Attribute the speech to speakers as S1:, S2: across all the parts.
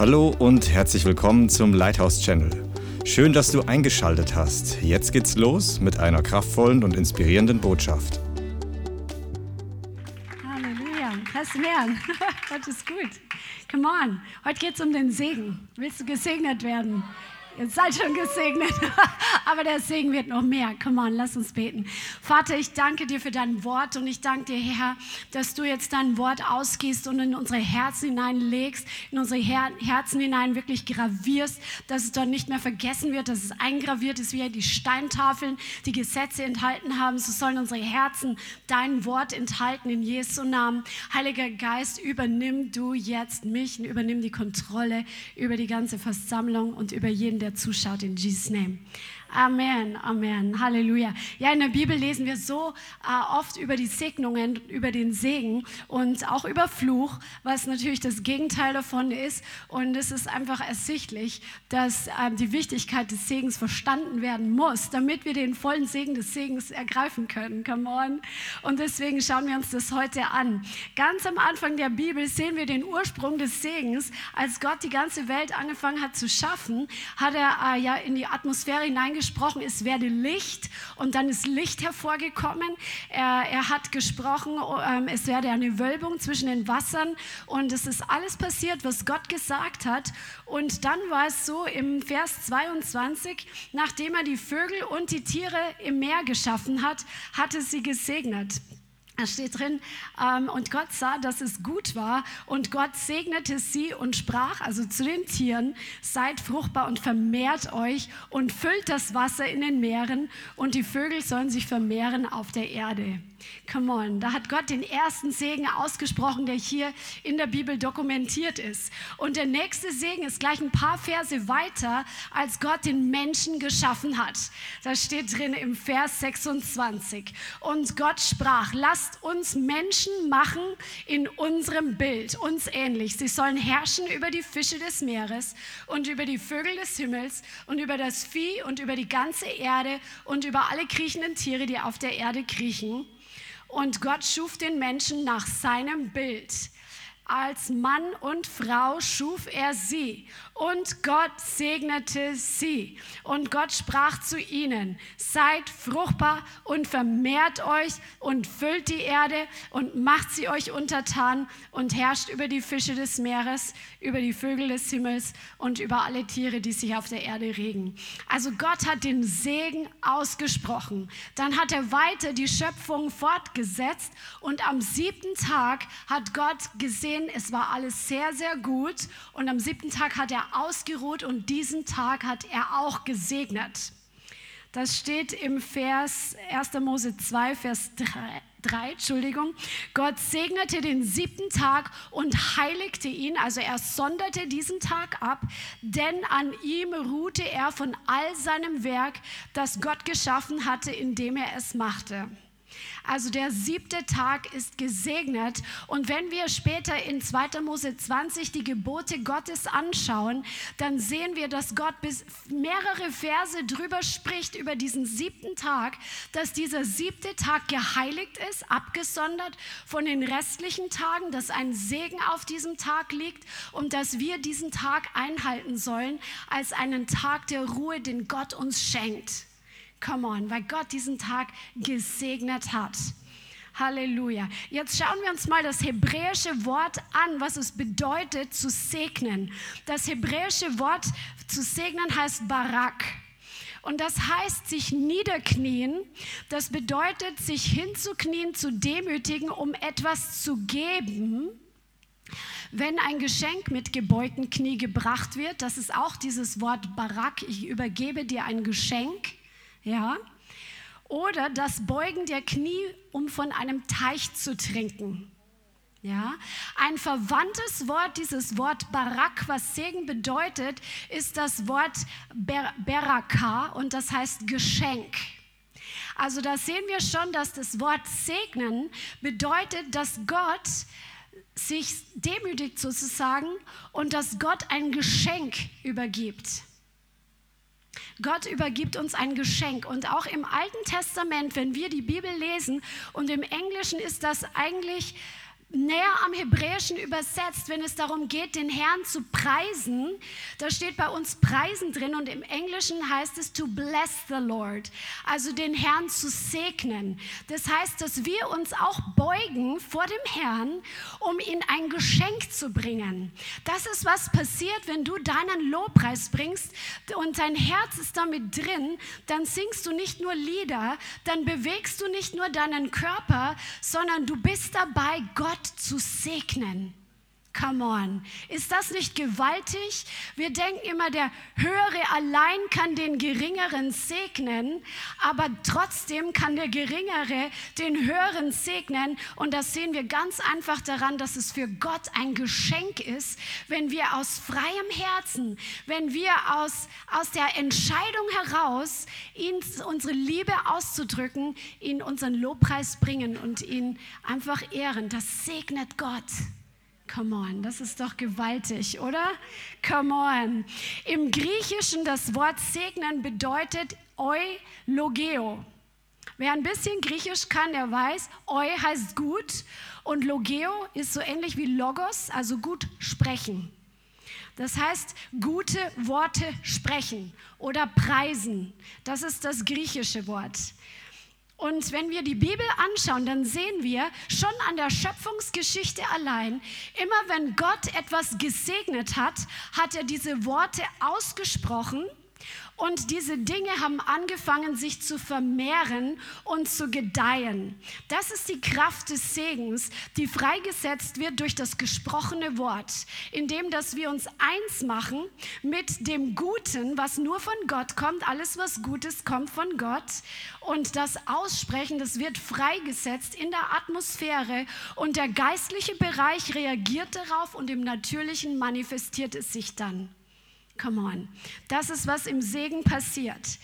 S1: Hallo und herzlich willkommen zum Lighthouse Channel. Schön, dass du eingeschaltet hast. Jetzt geht's los mit einer kraftvollen und inspirierenden Botschaft.
S2: Halleluja. Preis den Herrn. Gott ist gut. Come on. Heute geht's um den Segen. Willst du gesegnet werden? Ihr seid schon gesegnet, aber der Segen wird noch mehr. Come on, lass uns beten. Vater, ich danke dir für dein Wort und ich danke dir, Herr, dass du jetzt dein Wort ausgehst und in unsere Herzen hineinlegst, in unsere Her Herzen hinein wirklich gravierst, dass es dort nicht mehr vergessen wird, dass es eingraviert ist, wie die Steintafeln, die Gesetze enthalten haben. So sollen unsere Herzen dein Wort enthalten in Jesu Namen. Heiliger Geist, übernimm du jetzt mich und übernimm die Kontrolle über die ganze Versammlung und über jeden, der zuschaut, in Jesus' Name. Amen, Amen, Halleluja. Ja, in der Bibel lesen wir so äh, oft über die Segnungen, über den Segen und auch über Fluch, was natürlich das Gegenteil davon ist. Und es ist einfach ersichtlich, dass äh, die Wichtigkeit des Segens verstanden werden muss, damit wir den vollen Segen des Segens ergreifen können. Come on. Und deswegen schauen wir uns das heute an. Ganz am Anfang der Bibel sehen wir den Ursprung des Segens. Als Gott die ganze Welt angefangen hat zu schaffen, hat er äh, ja in die Atmosphäre hineingeschaut gesprochen, es werde Licht und dann ist Licht hervorgekommen. Er, er hat gesprochen, ähm, es werde eine Wölbung zwischen den Wassern und es ist alles passiert, was Gott gesagt hat. Und dann war es so im Vers 22, nachdem er die Vögel und die Tiere im Meer geschaffen hat, hatte sie gesegnet. Da steht drin, ähm, und Gott sah, dass es gut war, und Gott segnete sie und sprach, also zu den Tieren, seid fruchtbar und vermehrt euch und füllt das Wasser in den Meeren, und die Vögel sollen sich vermehren auf der Erde. Come on, da hat Gott den ersten Segen ausgesprochen, der hier in der Bibel dokumentiert ist. Und der nächste Segen ist gleich ein paar Verse weiter, als Gott den Menschen geschaffen hat. Da steht drin im Vers 26. Und Gott sprach, lasst uns Menschen machen in unserem Bild, uns ähnlich. Sie sollen herrschen über die Fische des Meeres und über die Vögel des Himmels und über das Vieh und über die ganze Erde und über alle kriechenden Tiere, die auf der Erde kriechen. Und Gott schuf den Menschen nach seinem Bild. Als Mann und Frau schuf er sie und Gott segnete sie. Und Gott sprach zu ihnen, seid fruchtbar und vermehrt euch und füllt die Erde und macht sie euch untertan und herrscht über die Fische des Meeres, über die Vögel des Himmels und über alle Tiere, die sich auf der Erde regen. Also Gott hat den Segen ausgesprochen. Dann hat er weiter die Schöpfung fortgesetzt und am siebten Tag hat Gott gesehen, es war alles sehr, sehr gut und am siebten Tag hat er ausgeruht und diesen Tag hat er auch gesegnet. Das steht im Vers 1. Mose 2, Vers 3. 3, Entschuldigung. Gott segnete den siebten Tag und heiligte ihn, also er sonderte diesen Tag ab, denn an ihm ruhte er von all seinem Werk, das Gott geschaffen hatte, indem er es machte. Also der siebte Tag ist gesegnet. Und wenn wir später in 2. Mose 20 die Gebote Gottes anschauen, dann sehen wir, dass Gott bis mehrere Verse drüber spricht über diesen siebten Tag, dass dieser siebte Tag geheiligt ist, abgesondert von den restlichen Tagen, dass ein Segen auf diesem Tag liegt und dass wir diesen Tag einhalten sollen als einen Tag der Ruhe, den Gott uns schenkt. Come on, weil Gott diesen Tag gesegnet hat. Halleluja. Jetzt schauen wir uns mal das hebräische Wort an, was es bedeutet zu segnen. Das hebräische Wort zu segnen heißt Barak. Und das heißt sich niederknien. Das bedeutet sich hinzuknien, zu demütigen, um etwas zu geben. Wenn ein Geschenk mit gebeugten Knie gebracht wird, das ist auch dieses Wort Barak, ich übergebe dir ein Geschenk ja? Oder das Beugen der Knie, um von einem Teich zu trinken. Ja, ein verwandtes Wort, dieses Wort Barak, was Segen bedeutet, ist das Wort Ber Beraka und das heißt Geschenk. Also da sehen wir schon, dass das Wort segnen bedeutet, dass Gott sich demütigt sozusagen und dass Gott ein Geschenk übergibt. Gott übergibt uns ein Geschenk. Und auch im Alten Testament, wenn wir die Bibel lesen, und im Englischen ist das eigentlich näher am Hebräischen übersetzt, wenn es darum geht, den Herrn zu preisen. Da steht bei uns Preisen drin und im Englischen heißt es to bless the Lord, also den Herrn zu segnen. Das heißt, dass wir uns auch beugen vor dem Herrn, um ihm ein Geschenk zu bringen. Das ist, was passiert, wenn du deinen Lobpreis bringst und dein Herz ist damit drin, dann singst du nicht nur Lieder, dann bewegst du nicht nur deinen Körper, sondern du bist dabei, Gott Gott zu segnen. Come on. Ist das nicht gewaltig? Wir denken immer, der Höhere allein kann den Geringeren segnen, aber trotzdem kann der Geringere den Höheren segnen. Und das sehen wir ganz einfach daran, dass es für Gott ein Geschenk ist, wenn wir aus freiem Herzen, wenn wir aus, aus der Entscheidung heraus, ihn, unsere Liebe auszudrücken, ihn unseren Lobpreis bringen und ihn einfach ehren. Das segnet Gott. Come on, das ist doch gewaltig, oder? Come on. Im Griechischen das Wort segnen bedeutet eulogeo. Wer ein bisschen Griechisch kann, der weiß, eu heißt gut und logeo ist so ähnlich wie logos, also gut sprechen. Das heißt, gute Worte sprechen oder preisen. Das ist das griechische Wort. Und wenn wir die Bibel anschauen, dann sehen wir schon an der Schöpfungsgeschichte allein, immer wenn Gott etwas gesegnet hat, hat er diese Worte ausgesprochen und diese Dinge haben angefangen, sich zu vermehren und zu gedeihen. Das ist die Kraft des Segens, die freigesetzt wird durch das gesprochene Wort, indem dass wir uns eins machen mit dem Guten, was nur von Gott kommt. Alles, was Gutes, kommt von Gott. Und das Aussprechen, das wird freigesetzt in der Atmosphäre und der geistliche Bereich reagiert darauf und im Natürlichen manifestiert es sich dann. Come on. Das ist, was im Segen passiert.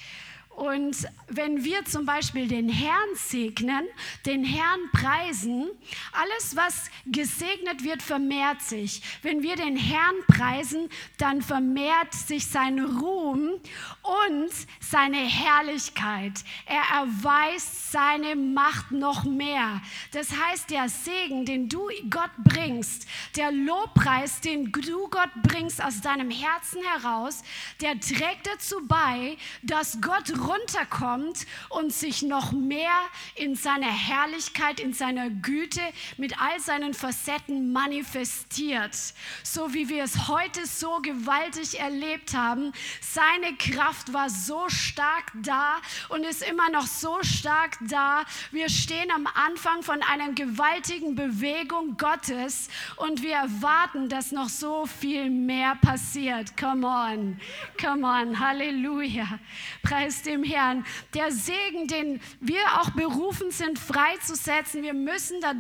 S2: Und wenn wir zum Beispiel den Herrn segnen, den Herrn preisen, alles, was gesegnet wird, vermehrt sich. Wenn wir den Herrn preisen, dann vermehrt sich sein Ruhm und seine Herrlichkeit. Er erweist seine Macht noch mehr. Das heißt, der Segen, den du Gott bringst, der Lobpreis, den du Gott bringst aus deinem Herzen heraus, der trägt dazu bei, dass Gott runterkommt und sich noch mehr in seiner Herrlichkeit, in seiner Güte mit all seinen Facetten manifestiert. So wie wir es heute so gewaltig erlebt haben. Seine Kraft war so stark da und ist immer noch so stark da. Wir stehen am Anfang von einer gewaltigen Bewegung Gottes und wir erwarten, dass noch so viel mehr passiert. Come on, come on, Halleluja. Preis dem Herrn. Der Segen, den wir auch berufen sind, freizusetzen, wir müssen da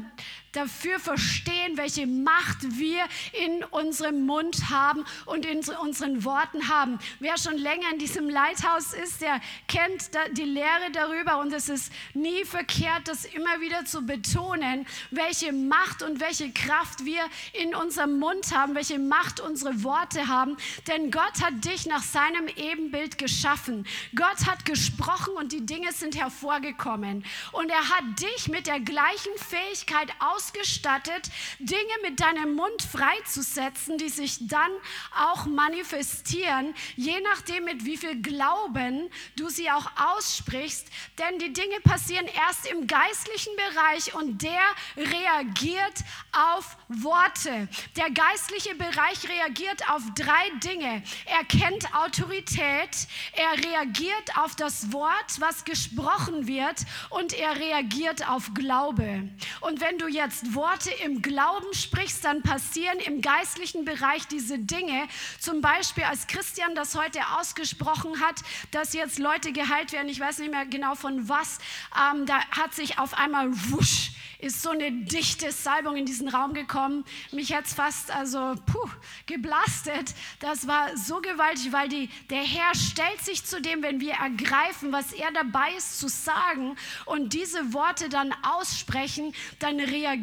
S2: dafür verstehen, welche Macht wir in unserem Mund haben und in unseren Worten haben. Wer schon länger in diesem Leithaus ist, der kennt die Lehre darüber und es ist nie verkehrt, das immer wieder zu betonen, welche Macht und welche Kraft wir in unserem Mund haben, welche Macht unsere Worte haben. Denn Gott hat dich nach seinem Ebenbild geschaffen. Gott hat gesprochen und die Dinge sind hervorgekommen. Und er hat dich mit der gleichen Fähigkeit aus ausgestattet, Dinge mit deinem Mund freizusetzen, die sich dann auch manifestieren, je nachdem, mit wie viel Glauben du sie auch aussprichst. Denn die Dinge passieren erst im geistlichen Bereich und der reagiert auf Worte. Der geistliche Bereich reagiert auf drei Dinge. Er kennt Autorität, er reagiert auf das Wort, was gesprochen wird und er reagiert auf Glaube. Und wenn du jetzt jetzt Worte im Glauben sprichst, dann passieren im geistlichen Bereich diese Dinge. Zum Beispiel, als Christian das heute ausgesprochen hat, dass jetzt Leute geheilt werden, ich weiß nicht mehr genau von was, ähm, da hat sich auf einmal wusch ist so eine dichte Salbung in diesen Raum gekommen. Mich hat es fast also puh, geblastet. Das war so gewaltig, weil die, der Herr stellt sich zu dem, wenn wir ergreifen, was er dabei ist zu sagen und diese Worte dann aussprechen, dann reagiert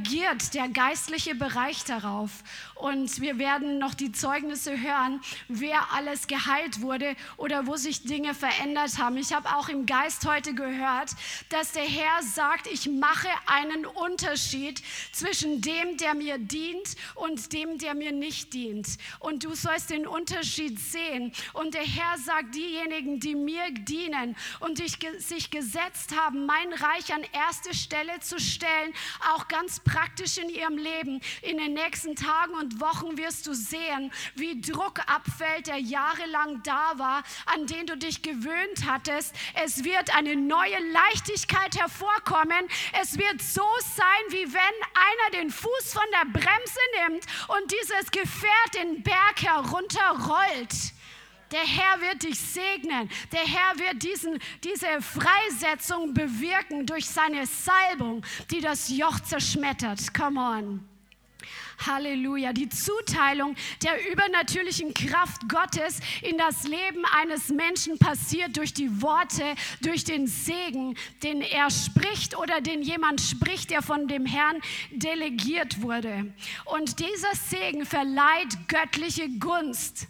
S2: der geistliche Bereich darauf. Und wir werden noch die Zeugnisse hören, wer alles geheilt wurde oder wo sich Dinge verändert haben. Ich habe auch im Geist heute gehört, dass der Herr sagt, ich mache einen Unterschied zwischen dem, der mir dient und dem, der mir nicht dient. Und du sollst den Unterschied sehen. Und der Herr sagt, diejenigen, die mir dienen und sich gesetzt haben, mein Reich an erste Stelle zu stellen, auch ganz praktisch in ihrem Leben. In den nächsten Tagen und Wochen wirst du sehen, wie Druck abfällt, der jahrelang da war, an den du dich gewöhnt hattest. Es wird eine neue Leichtigkeit hervorkommen. Es wird so sein, wie wenn einer den Fuß von der Bremse nimmt und dieses Gefährt den Berg herunterrollt. Der Herr wird dich segnen. Der Herr wird diesen, diese Freisetzung bewirken durch seine Salbung, die das Joch zerschmettert. Come on. Halleluja. Die Zuteilung der übernatürlichen Kraft Gottes in das Leben eines Menschen passiert durch die Worte, durch den Segen, den er spricht oder den jemand spricht, der von dem Herrn delegiert wurde. Und dieser Segen verleiht göttliche Gunst.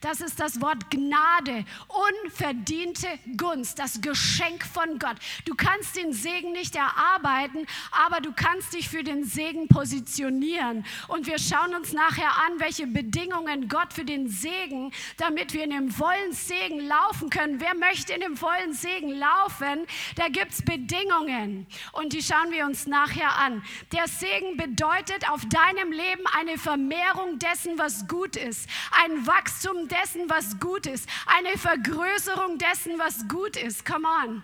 S2: Das ist das Wort Gnade, unverdiente Gunst, das Geschenk von Gott. Du kannst den Segen nicht erarbeiten, aber du kannst dich für den Segen positionieren. Und wir schauen uns nachher an, welche Bedingungen Gott für den Segen, damit wir in dem vollen Segen laufen können. Wer möchte in dem vollen Segen laufen? Da gibt es Bedingungen. Und die schauen wir uns nachher an. Der Segen bedeutet auf deinem Leben eine Vermehrung dessen, was gut ist, ein Wachstum dessen, was gut ist, eine Vergrößerung dessen, was gut ist. Come on.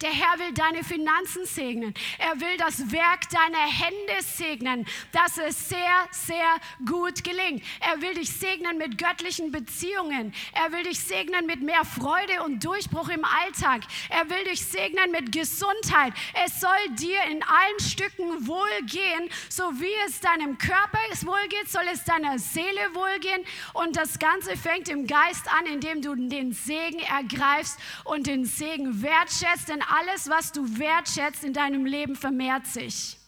S2: Der Herr will deine Finanzen segnen. Er will das Werk deiner Hände segnen, dass es sehr, sehr gut gelingt. Er will dich segnen mit göttlichen Beziehungen. Er will dich segnen mit mehr Freude und Durchbruch im Alltag. Er will dich segnen mit Gesundheit. Es soll dir in allen Stücken wohlgehen, so wie es deinem Körper wohlgeht, soll es deiner Seele wohlgehen. Und das Ganze fängt im Geist an, indem du den Segen ergreifst und den Segen wertschätzt denn alles, was du wertschätzt in deinem Leben, vermehrt sich.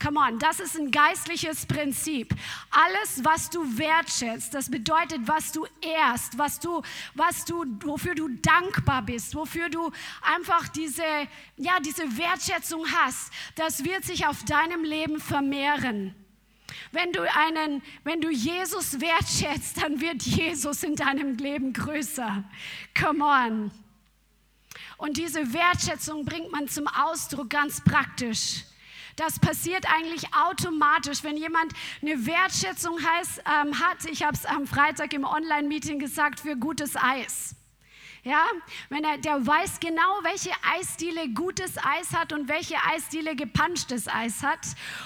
S2: Come on, das ist ein geistliches Prinzip. Alles, was du wertschätzt, das bedeutet, was du ehrst, was du, was du, wofür du dankbar bist, wofür du einfach diese, ja, diese Wertschätzung hast, das wird sich auf deinem Leben vermehren. Wenn du einen, wenn du Jesus wertschätzt, dann wird Jesus in deinem Leben größer. Come on. Und diese Wertschätzung bringt man zum Ausdruck ganz praktisch. Das passiert eigentlich automatisch, wenn jemand eine Wertschätzung heißt, ähm, hat. Ich habe es am Freitag im Online-Meeting gesagt für gutes Eis. Ja, wenn er, der weiß genau, welche Eisdiele gutes Eis hat und welche Eisdiele gepanschtes Eis hat.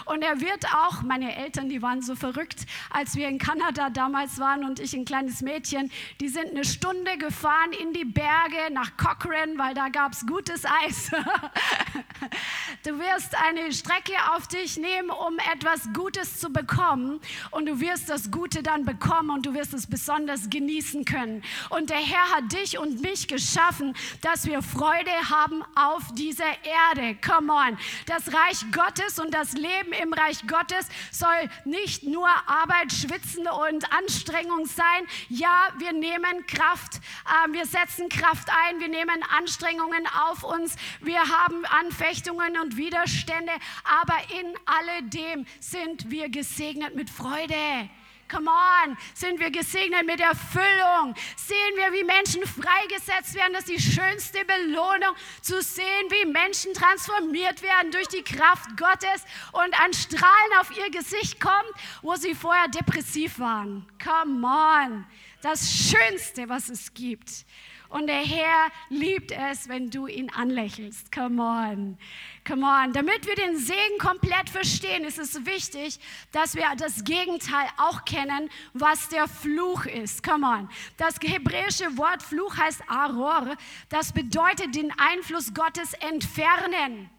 S2: Und er wird auch, meine Eltern, die waren so verrückt, als wir in Kanada damals waren und ich ein kleines Mädchen, die sind eine Stunde gefahren in die Berge nach Cochrane, weil da gab es gutes Eis. du wirst eine Strecke auf dich nehmen, um etwas Gutes zu bekommen. Und du wirst das Gute dann bekommen und du wirst es besonders genießen können. Und der Herr hat dich und mich dich geschaffen, dass wir Freude haben auf dieser Erde. Come on. Das Reich Gottes und das Leben im Reich Gottes soll nicht nur Arbeit, Schwitzen und Anstrengung sein. Ja, wir nehmen Kraft, äh, wir setzen Kraft ein, wir nehmen Anstrengungen auf uns, wir haben Anfechtungen und Widerstände, aber in alledem sind wir gesegnet mit Freude. Come on, sind wir gesegnet mit Erfüllung. Sehen wir, wie Menschen freigesetzt werden. Das ist die schönste Belohnung, zu sehen, wie Menschen transformiert werden durch die Kraft Gottes und ein Strahlen auf ihr Gesicht kommt, wo sie vorher depressiv waren. Come on, das Schönste, was es gibt. Und der Herr liebt es, wenn du ihn anlächelst. Come on. Come on. Damit wir den Segen komplett verstehen, ist es wichtig, dass wir das Gegenteil auch kennen, was der Fluch ist. Come on. Das hebräische Wort Fluch heißt Aror. Das bedeutet den Einfluss Gottes entfernen.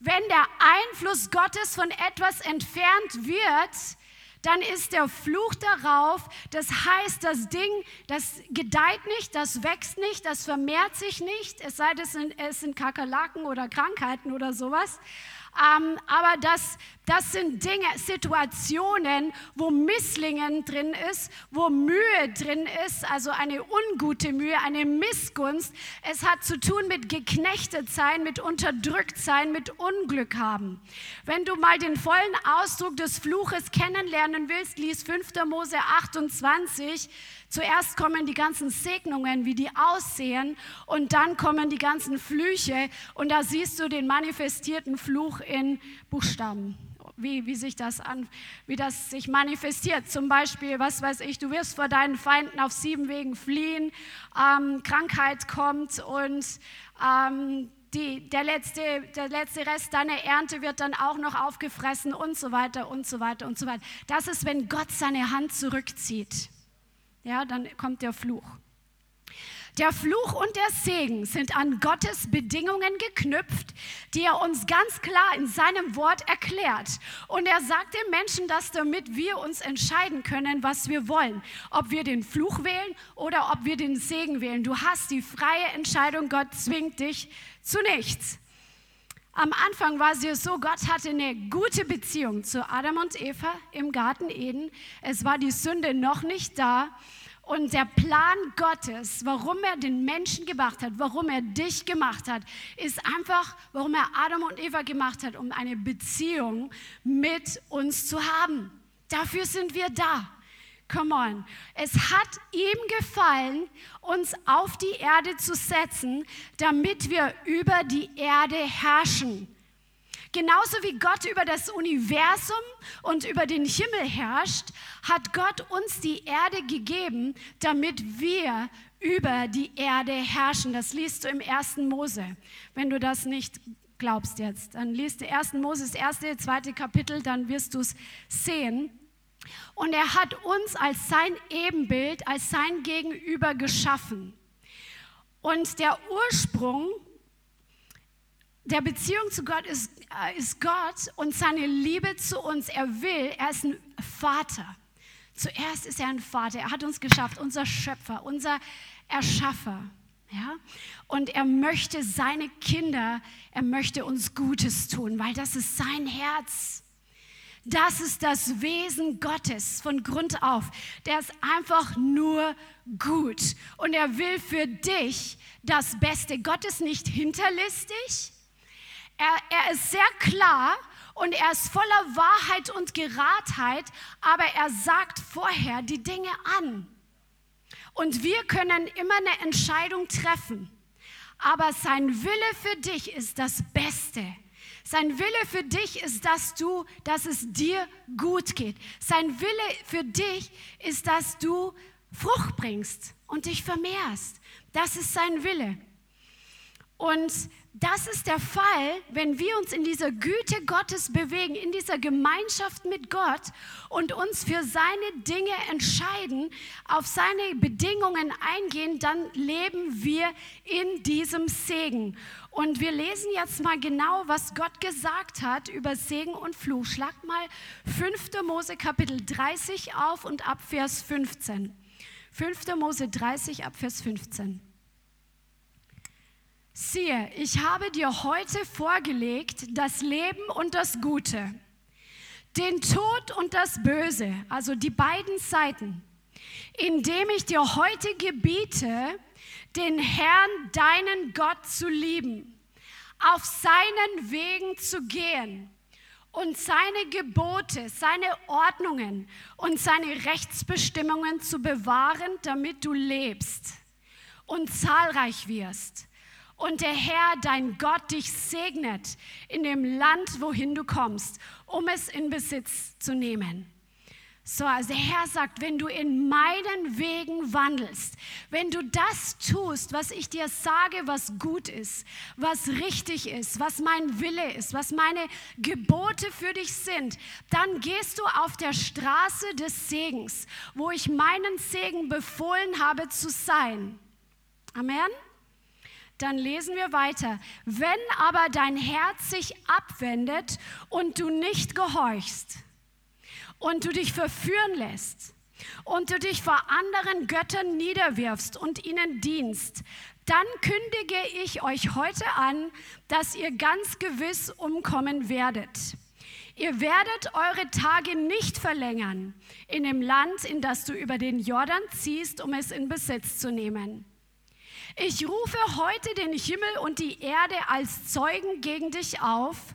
S2: Wenn der Einfluss Gottes von etwas entfernt wird, dann ist der Fluch darauf. Das heißt, das Ding, das gedeiht nicht, das wächst nicht, das vermehrt sich nicht, es sei denn, es sind Kakerlaken oder Krankheiten oder sowas. Ähm, aber das, Das sind Dinge, Situationen, wo Misslingen drin ist, wo Mühe drin ist, also eine ungute Mühe, eine Missgunst. Es hat zu tun mit geknechtet sein, mit unterdrückt sein, mit Unglück haben. Wenn du mal den vollen Ausdruck des Fluches kennenlernen willst, lies 5. Mose 28. Zuerst kommen die ganzen Segnungen, wie die aussehen, und dann kommen die ganzen Flüche, und da siehst du den manifestierten Fluch in Buchstaben wie, wie sich das an, wie das sich manifestiert. Zum Beispiel, was weiß ich, du wirst vor deinen Feinden auf sieben Wegen fliehen, ähm, Krankheit kommt und ähm, die, der, letzte, der letzte Rest deiner Ernte wird dann auch noch aufgefressen und so weiter und so weiter und so weiter. Das ist, wenn Gott seine Hand zurückzieht. Ja, dann kommt der Fluch. Der Fluch und der Segen sind an Gottes Bedingungen geknüpft, die er uns ganz klar in seinem Wort erklärt. Und er sagt den Menschen das, damit wir uns entscheiden können, was wir wollen. Ob wir den Fluch wählen oder ob wir den Segen wählen. Du hast die freie Entscheidung, Gott zwingt dich zu nichts. Am Anfang war es so, Gott hatte eine gute Beziehung zu Adam und Eva im Garten Eden. Es war die Sünde noch nicht da. Und der Plan Gottes, warum er den Menschen gemacht hat, warum er dich gemacht hat, ist einfach, warum er Adam und Eva gemacht hat, um eine Beziehung mit uns zu haben. Dafür sind wir da. Come on. Es hat ihm gefallen, uns auf die Erde zu setzen, damit wir über die Erde herrschen. Genauso wie Gott über das Universum und über den Himmel herrscht, hat Gott uns die Erde gegeben, damit wir über die Erde herrschen. Das liest du im 1. Mose. Wenn du das nicht glaubst jetzt, dann liest du 1. Mose, das erste, zweite Kapitel, dann wirst du es sehen. Und er hat uns als sein Ebenbild, als sein Gegenüber geschaffen. Und der Ursprung der Beziehung zu Gott ist, äh, ist Gott und seine Liebe zu uns. Er will, er ist ein Vater. Zuerst ist er ein Vater. Er hat uns geschafft, unser Schöpfer, unser Erschaffer. Ja? Und er möchte seine Kinder, er möchte uns Gutes tun, weil das ist sein Herz. Das ist das Wesen Gottes von Grund auf. Der ist einfach nur gut und er will für dich das Beste. Gott ist nicht hinterlistig. Er, er ist sehr klar und er ist voller Wahrheit und Geradheit, aber er sagt vorher die Dinge an. Und wir können immer eine Entscheidung treffen. Aber sein Wille für dich ist das Beste. Sein Wille für dich ist, dass du, dass es dir gut geht. Sein Wille für dich ist, dass du Frucht bringst und dich vermehrst. Das ist sein Wille. Und das ist der Fall, wenn wir uns in dieser Güte Gottes bewegen, in dieser Gemeinschaft mit Gott und uns für seine Dinge entscheiden, auf seine Bedingungen eingehen, dann leben wir in diesem Segen. Und wir lesen jetzt mal genau, was Gott gesagt hat über Segen und Fluch. Schlag mal 5. Mose Kapitel 30 auf und ab Vers 15. 5. Mose 30 ab Vers 15. Siehe, ich habe dir heute vorgelegt das Leben und das Gute, den Tod und das Böse, also die beiden Seiten, indem ich dir heute gebiete, den Herrn, deinen Gott zu lieben, auf seinen Wegen zu gehen und seine Gebote, seine Ordnungen und seine Rechtsbestimmungen zu bewahren, damit du lebst und zahlreich wirst und der Herr, dein Gott, dich segnet in dem Land, wohin du kommst, um es in Besitz zu nehmen. So, also der Herr sagt, wenn du in meinen Wegen wandelst, wenn du das tust, was ich dir sage, was gut ist, was richtig ist, was mein Wille ist, was meine Gebote für dich sind, dann gehst du auf der Straße des Segens, wo ich meinen Segen befohlen habe zu sein. Amen. Dann lesen wir weiter. Wenn aber dein Herz sich abwendet und du nicht gehorchst und du dich verführen lässt und du dich vor anderen Göttern niederwirfst und ihnen dienst, dann kündige ich euch heute an, dass ihr ganz gewiss umkommen werdet. Ihr werdet eure Tage nicht verlängern in dem Land, in das du über den Jordan ziehst, um es in Besitz zu nehmen. Ich rufe heute den Himmel und die Erde als Zeugen gegen dich auf.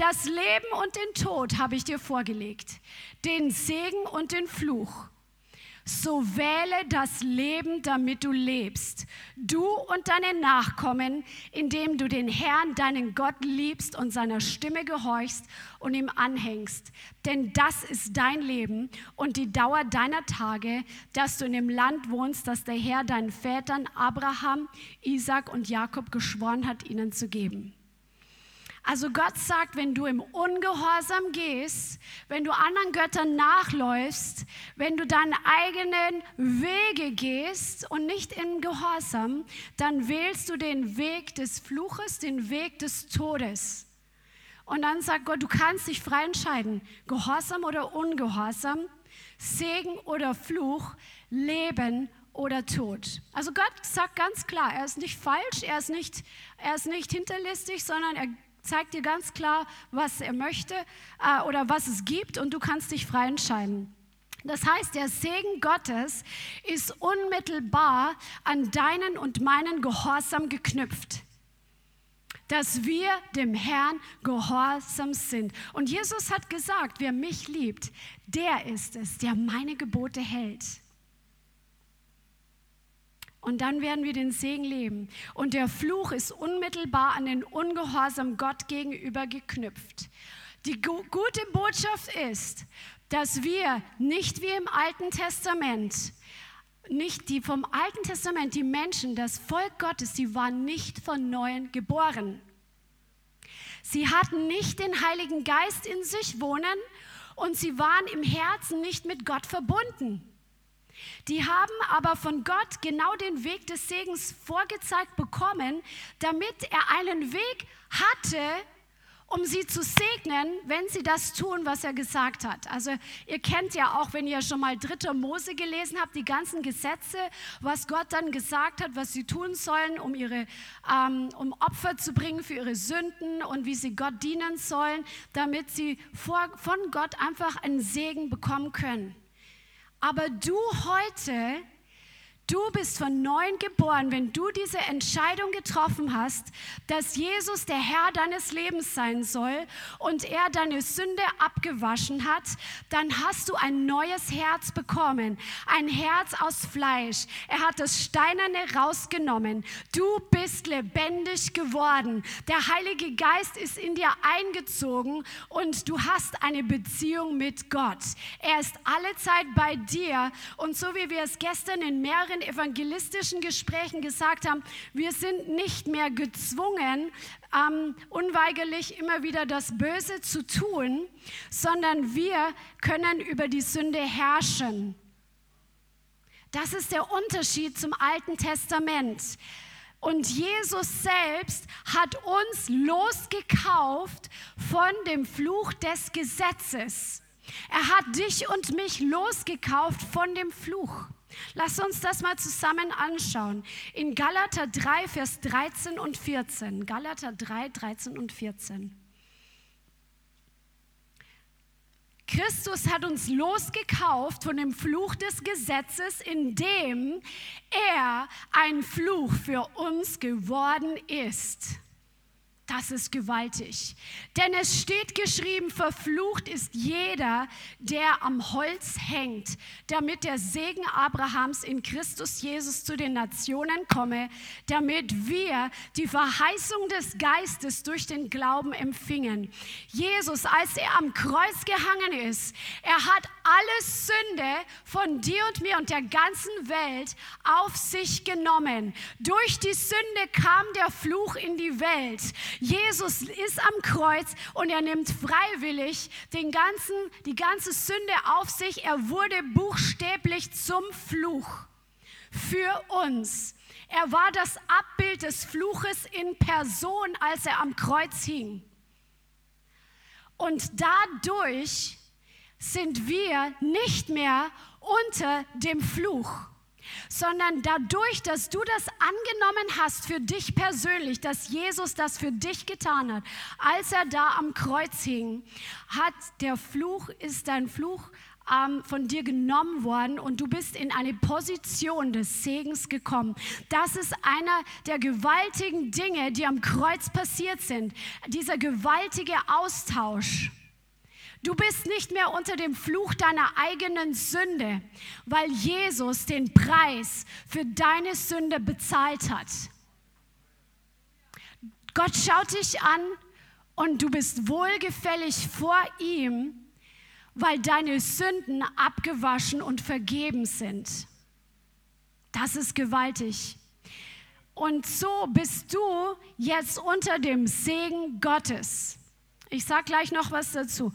S2: Das Leben und den Tod habe ich dir vorgelegt, den Segen und den Fluch so wähle das Leben, damit du lebst, du und deine Nachkommen, indem du den Herrn, deinen Gott liebst und seiner Stimme gehorchst und ihm anhängst. Denn das ist dein Leben und die Dauer deiner Tage, dass du in dem Land wohnst, das der Herr deinen Vätern Abraham, Isaac und Jakob geschworen hat, ihnen zu geben. Also Gott sagt, wenn du im Ungehorsam gehst, wenn du anderen Göttern nachläufst, wenn du deine eigenen Wege gehst und nicht in Gehorsam, dann wählst du den Weg des Fluches, den Weg des Todes. Und dann sagt Gott, du kannst dich frei entscheiden, Gehorsam oder Ungehorsam, Segen oder Fluch, Leben oder Tod. Also Gott sagt ganz klar, er ist nicht falsch, er ist nicht, er ist nicht hinterlistig, sondern er zeigt dir ganz klar, was er möchte äh, oder was es gibt und du kannst dich frei entscheiden. Das heißt, der Segen Gottes ist unmittelbar an deinen und meinen Gehorsam geknüpft. Dass wir dem Herrn gehorsam sind. Und Jesus hat gesagt, wer mich liebt, der ist es, der meine Gebote hält. Und dann werden wir den Segen leben. Und der Fluch ist unmittelbar an den Ungehorsam Gott gegenüber geknüpft. Die gu gute Botschaft ist, dass wir nicht wie im Alten Testament, nicht die vom Alten Testament, die Menschen, das Volk Gottes, die waren nicht von neuem geboren. Sie hatten nicht den Heiligen Geist in sich wohnen und sie waren im Herzen nicht mit Gott verbunden. Die haben aber von Gott genau den Weg des Segens vorgezeigt bekommen, damit er einen Weg hatte, um sie zu segnen, wenn sie das tun, was er gesagt hat. Also ihr kennt ja auch, wenn ihr schon mal dritte Mose gelesen habt, die ganzen Gesetze, was Gott dann gesagt hat, was sie tun sollen, um ihre, ähm, um Opfer zu bringen für ihre Sünden und wie sie Gott dienen sollen, damit sie vor, von Gott einfach einen Segen bekommen können. Aber du heute Du bist von neuem geboren, wenn du diese Entscheidung getroffen hast, dass Jesus der Herr deines Lebens sein soll und er deine Sünde abgewaschen hat, dann hast du ein neues Herz bekommen, ein Herz aus Fleisch. Er hat das Steinerne rausgenommen. Du bist lebendig geworden. Der Heilige Geist ist in dir eingezogen und du hast eine Beziehung mit Gott. Er ist alle Zeit bei dir und so wie wir es gestern in mehreren in evangelistischen Gesprächen gesagt haben, wir sind nicht mehr gezwungen, ähm, unweigerlich immer wieder das Böse zu tun, sondern wir können über die Sünde herrschen. Das ist der Unterschied zum Alten Testament. Und Jesus selbst hat uns losgekauft von dem Fluch des Gesetzes. Er hat dich und mich losgekauft von dem Fluch. Lass uns das mal zusammen anschauen. In Galater 3, Vers 13 und 14. Galater 3, 13 und 14. Christus hat uns losgekauft von dem Fluch des Gesetzes, indem er ein Fluch für uns geworden ist. Das ist gewaltig. Denn es steht geschrieben, verflucht ist jeder, der am Holz hängt, damit der Segen Abrahams in Christus Jesus zu den Nationen komme, damit wir die Verheißung des Geistes durch den Glauben empfingen. Jesus, als er am Kreuz gehangen ist, er hat alle Sünde von dir und mir und der ganzen Welt auf sich genommen. Durch die Sünde kam der Fluch in die Welt. Jesus ist am Kreuz und er nimmt freiwillig den ganzen, die ganze Sünde auf sich. Er wurde buchstäblich zum Fluch für uns. Er war das Abbild des Fluches in Person, als er am Kreuz hing. Und dadurch sind wir nicht mehr unter dem Fluch. sondern dadurch, dass du das angenommen hast für dich persönlich, dass Jesus das für dich getan hat, als er da am Kreuz hing, hat der Fluch, ist dein Fluch ähm, von dir genommen worden und du bist in eine Position des Segens gekommen. Das ist einer der gewaltigen Dinge, die am Kreuz passiert sind. Dieser gewaltige Austausch. Du bist nicht mehr unter dem Fluch deiner eigenen Sünde, weil Jesus den Preis für deine Sünde bezahlt hat. Gott schaut dich an und du bist wohlgefällig vor ihm, weil deine Sünden abgewaschen und vergeben sind. Das ist gewaltig. Und so bist du jetzt unter dem Segen Gottes. Ich sage gleich noch was dazu.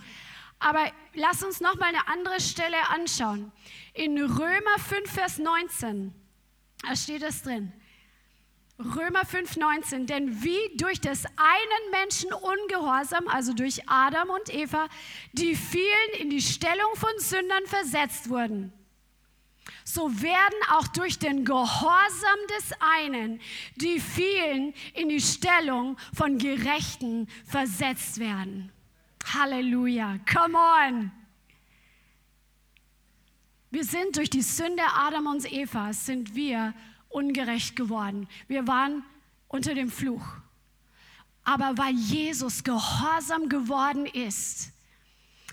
S2: Aber lass uns noch mal eine andere Stelle anschauen. In Römer 5, Vers 19, da steht es drin. Römer 5,19, denn wie durch des einen Menschen Ungehorsam, also durch Adam und Eva, die vielen in die Stellung von Sündern versetzt wurden, so werden auch durch den Gehorsam des einen die vielen in die Stellung von Gerechten versetzt werden. Halleluja. Come on. Wir sind durch die Sünde Adam und Eva, sind wir ungerecht geworden. Wir waren unter dem Fluch. Aber weil Jesus gehorsam geworden ist,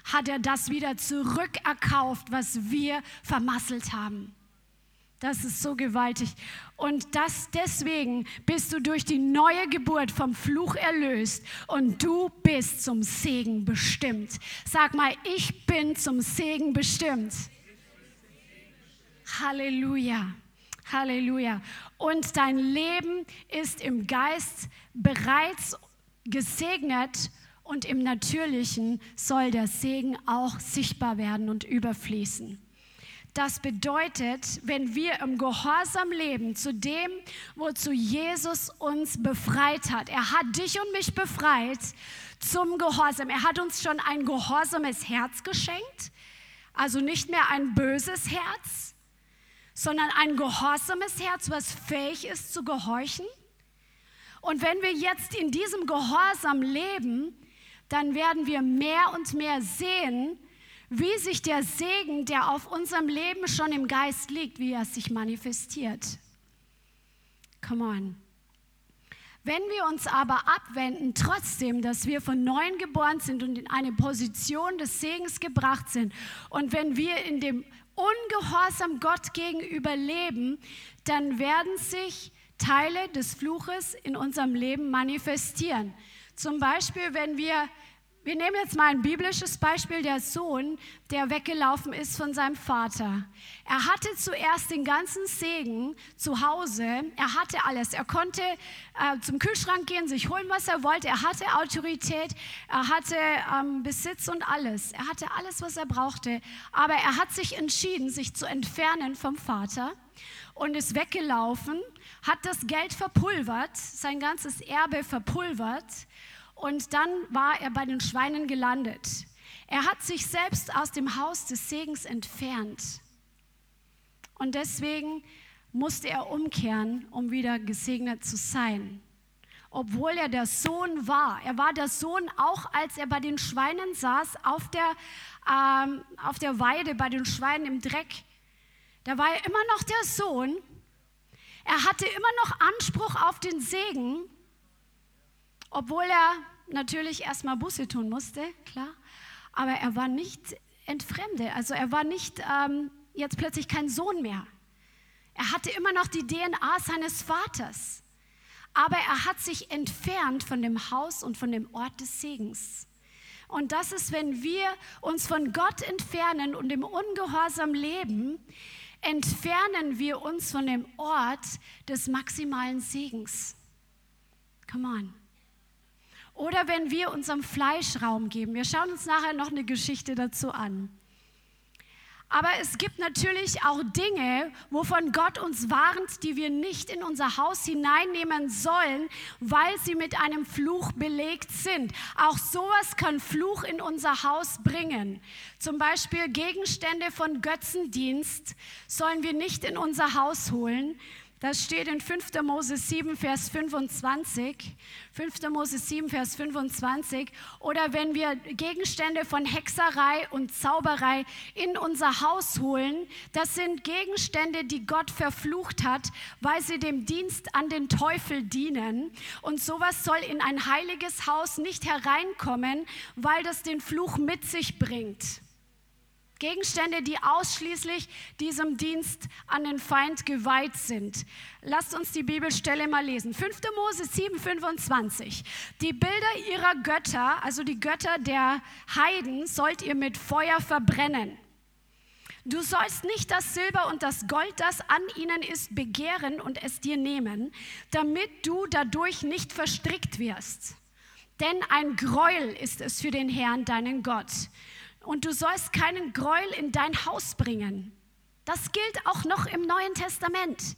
S2: hat er das wieder zurückerkauft, was wir vermasselt haben. Das ist so gewaltig. Und das deswegen bist du durch die neue Geburt vom Fluch erlöst und du bist zum Segen bestimmt. Sag mal, ich bin zum Segen bestimmt. Halleluja. Halleluja. Und dein Leben ist im Geist bereits gesegnet und im Natürlichen soll der Segen auch sichtbar werden und überfließen. Das bedeutet, wenn wir im Gehorsam leben zu dem, wozu Jesus uns befreit hat. Er hat dich und mich befreit zum Gehorsam. Er hat uns schon ein gehorsames Herz geschenkt, also nicht mehr ein böses Herz, sondern ein gehorsames Herz, was fähig ist zu gehorchen. Und wenn wir jetzt in diesem Gehorsam leben, dann werden wir mehr und mehr sehen, wie sich der Segen, der auf unserem Leben schon im Geist liegt, wie er sich manifestiert. Come on. Wenn wir uns aber abwenden, trotzdem, dass wir von neuem geboren sind und in eine Position des Segens gebracht sind, und wenn wir in dem Ungehorsam Gott gegenüber leben, dann werden sich Teile des Fluches in unserem Leben manifestieren. Zum Beispiel, wenn wir wir nehmen jetzt mal ein biblisches Beispiel, der Sohn, der weggelaufen ist von seinem Vater. Er hatte zuerst den ganzen Segen zu Hause, er hatte alles. Er konnte äh, zum Kühlschrank gehen, sich holen, was er wollte. Er hatte Autorität, er hatte ähm, Besitz und alles. Er hatte alles, was er brauchte. Aber er hat sich entschieden, sich zu entfernen vom Vater und ist weggelaufen, hat das Geld verpulvert, sein ganzes Erbe verpulvert und dann war er bei den Schweinen gelandet. Er hat sich selbst aus dem Haus des Segens entfernt. Und deswegen musste er umkehren, um wieder gesegnet zu sein. Obwohl er der Sohn war. Er war der Sohn auch, als er bei den Schweinen saß, auf der, ähm, auf der Weide, bei den Schweinen im Dreck. Da war er immer noch der Sohn. Er hatte immer noch Anspruch auf den Segen, obwohl er natürlich erstmal Busse tun musste, klar, aber er war nicht entfremdet, also er war nicht ähm, jetzt plötzlich kein Sohn mehr. Er hatte immer noch die DNA seines Vaters, aber er hat sich entfernt von dem Haus und von dem Ort des Segens. Und das ist, wenn wir uns von Gott entfernen und im Ungehorsam leben, entfernen wir uns von dem Ort des maximalen Segens. Come on. Oder wenn wir unserem Fleisch Raum geben. Wir schauen uns nachher noch eine Geschichte dazu an. Aber es gibt natürlich auch Dinge, wovon Gott uns warnt, die wir nicht in unser Haus hineinnehmen sollen, weil sie mit einem Fluch belegt sind. Auch sowas kann Fluch in unser Haus bringen. Zum Beispiel Gegenstände von Götzendienst sollen wir nicht in unser Haus holen, das steht in 5. Mose 7, Vers 25. 5. Mose 7, Vers 25. Oder wenn wir Gegenstände von Hexerei und Zauberei in unser Haus holen, das sind Gegenstände, die Gott verflucht hat, weil sie dem Dienst an den Teufel dienen. Und sowas soll in ein heiliges Haus nicht hereinkommen, weil das den Fluch mit sich bringt. Gegenstände, die ausschließlich diesem Dienst an den Feind geweiht sind. Lasst uns die Bibelstelle mal lesen. 5. Mose 7, 25. Die Bilder ihrer Götter, also die Götter der Heiden, sollt ihr mit Feuer verbrennen. Du sollst nicht das Silber und das Gold, das an ihnen ist, begehren und es dir nehmen, damit du dadurch nicht verstrickt wirst. Denn ein Gräuel ist es für den Herrn, deinen Gott und du sollst keinen Gräuel in dein Haus bringen. Das gilt auch noch im Neuen Testament.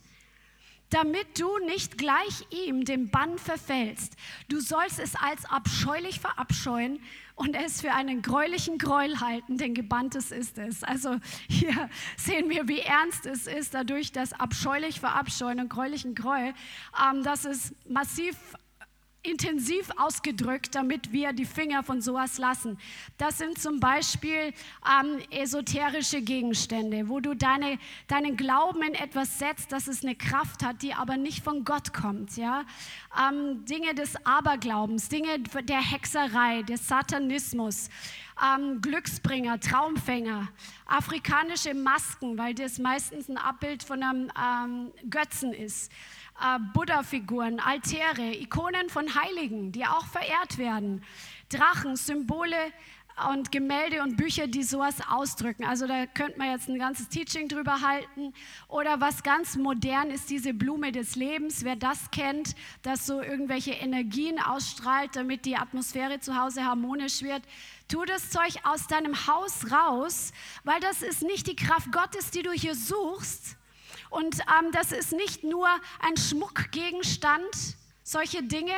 S2: Damit du nicht gleich ihm dem Bann verfällst. Du sollst es als abscheulich verabscheuen und es für einen gräulichen Gräuel halten, denn gebanntes ist es. Also hier sehen wir, wie ernst es ist, dadurch das abscheulich verabscheuen und gräulichen Gräuel, ähm, dass es massiv intensiv ausgedrückt, damit wir die Finger von sowas lassen. Das sind zum Beispiel ähm, esoterische Gegenstände, wo du deine, deinen Glauben in etwas setzt, dass es eine Kraft hat, die aber nicht von Gott kommt. Ja? Ähm, Dinge des Aberglaubens, Dinge der Hexerei, des Satanismus. Ähm, Glücksbringer, Traumfänger, afrikanische Masken, weil das meistens ein Abbild von einem ähm, Götzen ist äh, Buddha-Figuren, Altäre, Ikonen von Heiligen, die auch verehrt werden, Drachen, Symbole und Gemälde und Bücher, die sowas ausdrücken. Also da könnte man jetzt ein ganzes Teaching drüber halten. Oder was ganz modern ist, diese Blume des Lebens. Wer das kennt, das so irgendwelche Energien ausstrahlt, damit die Atmosphäre zu Hause harmonisch wird. Tu das Zeug aus deinem Haus raus, weil das ist nicht die Kraft Gottes, die du hier suchst, und ähm, das ist nicht nur ein Schmuckgegenstand, solche Dinge.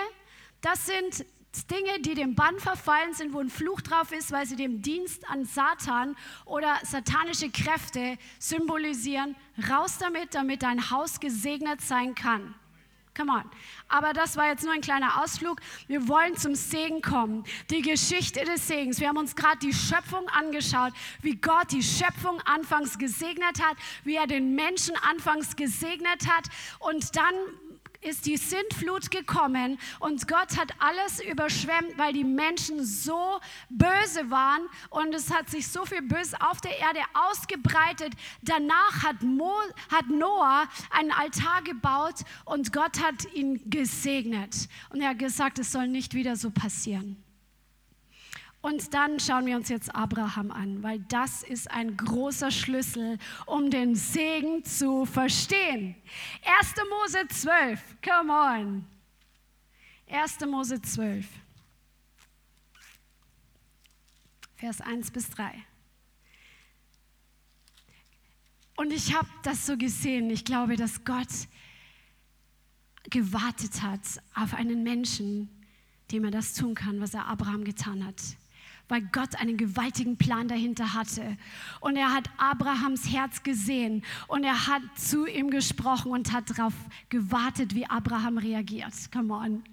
S2: Das sind Dinge, die dem Bann verfallen sind, wo ein Fluch drauf ist, weil sie dem Dienst an Satan oder satanische Kräfte symbolisieren. Raus damit, damit dein Haus gesegnet sein kann. Come on. Aber das war jetzt nur ein kleiner Ausflug. Wir wollen zum Segen kommen. Die Geschichte des Segens. Wir haben uns gerade die Schöpfung angeschaut, wie Gott die Schöpfung anfangs gesegnet hat, wie er den Menschen anfangs gesegnet hat. Und dann ist die Sintflut gekommen und Gott hat alles überschwemmt, weil die Menschen so böse waren und es hat sich so viel Böses auf der Erde ausgebreitet. Danach hat, Mo, hat Noah einen Altar gebaut und Gott hat ihn gesegnet. Und er hat gesagt, es soll nicht wieder so passieren. Und dann schauen wir uns jetzt Abraham an, weil das ist ein großer Schlüssel, um den Segen zu verstehen. 1. Mose 12, come on. 1. Mose 12, Vers 1 bis 3. Und ich habe das so gesehen. Ich glaube, dass Gott gewartet hat auf einen Menschen, dem er das tun kann, was er Abraham getan hat weil Gott einen gewaltigen Plan dahinter hatte. Und er hat Abrahams Herz gesehen und er hat zu ihm gesprochen und hat darauf gewartet, wie Abraham reagiert. Come on.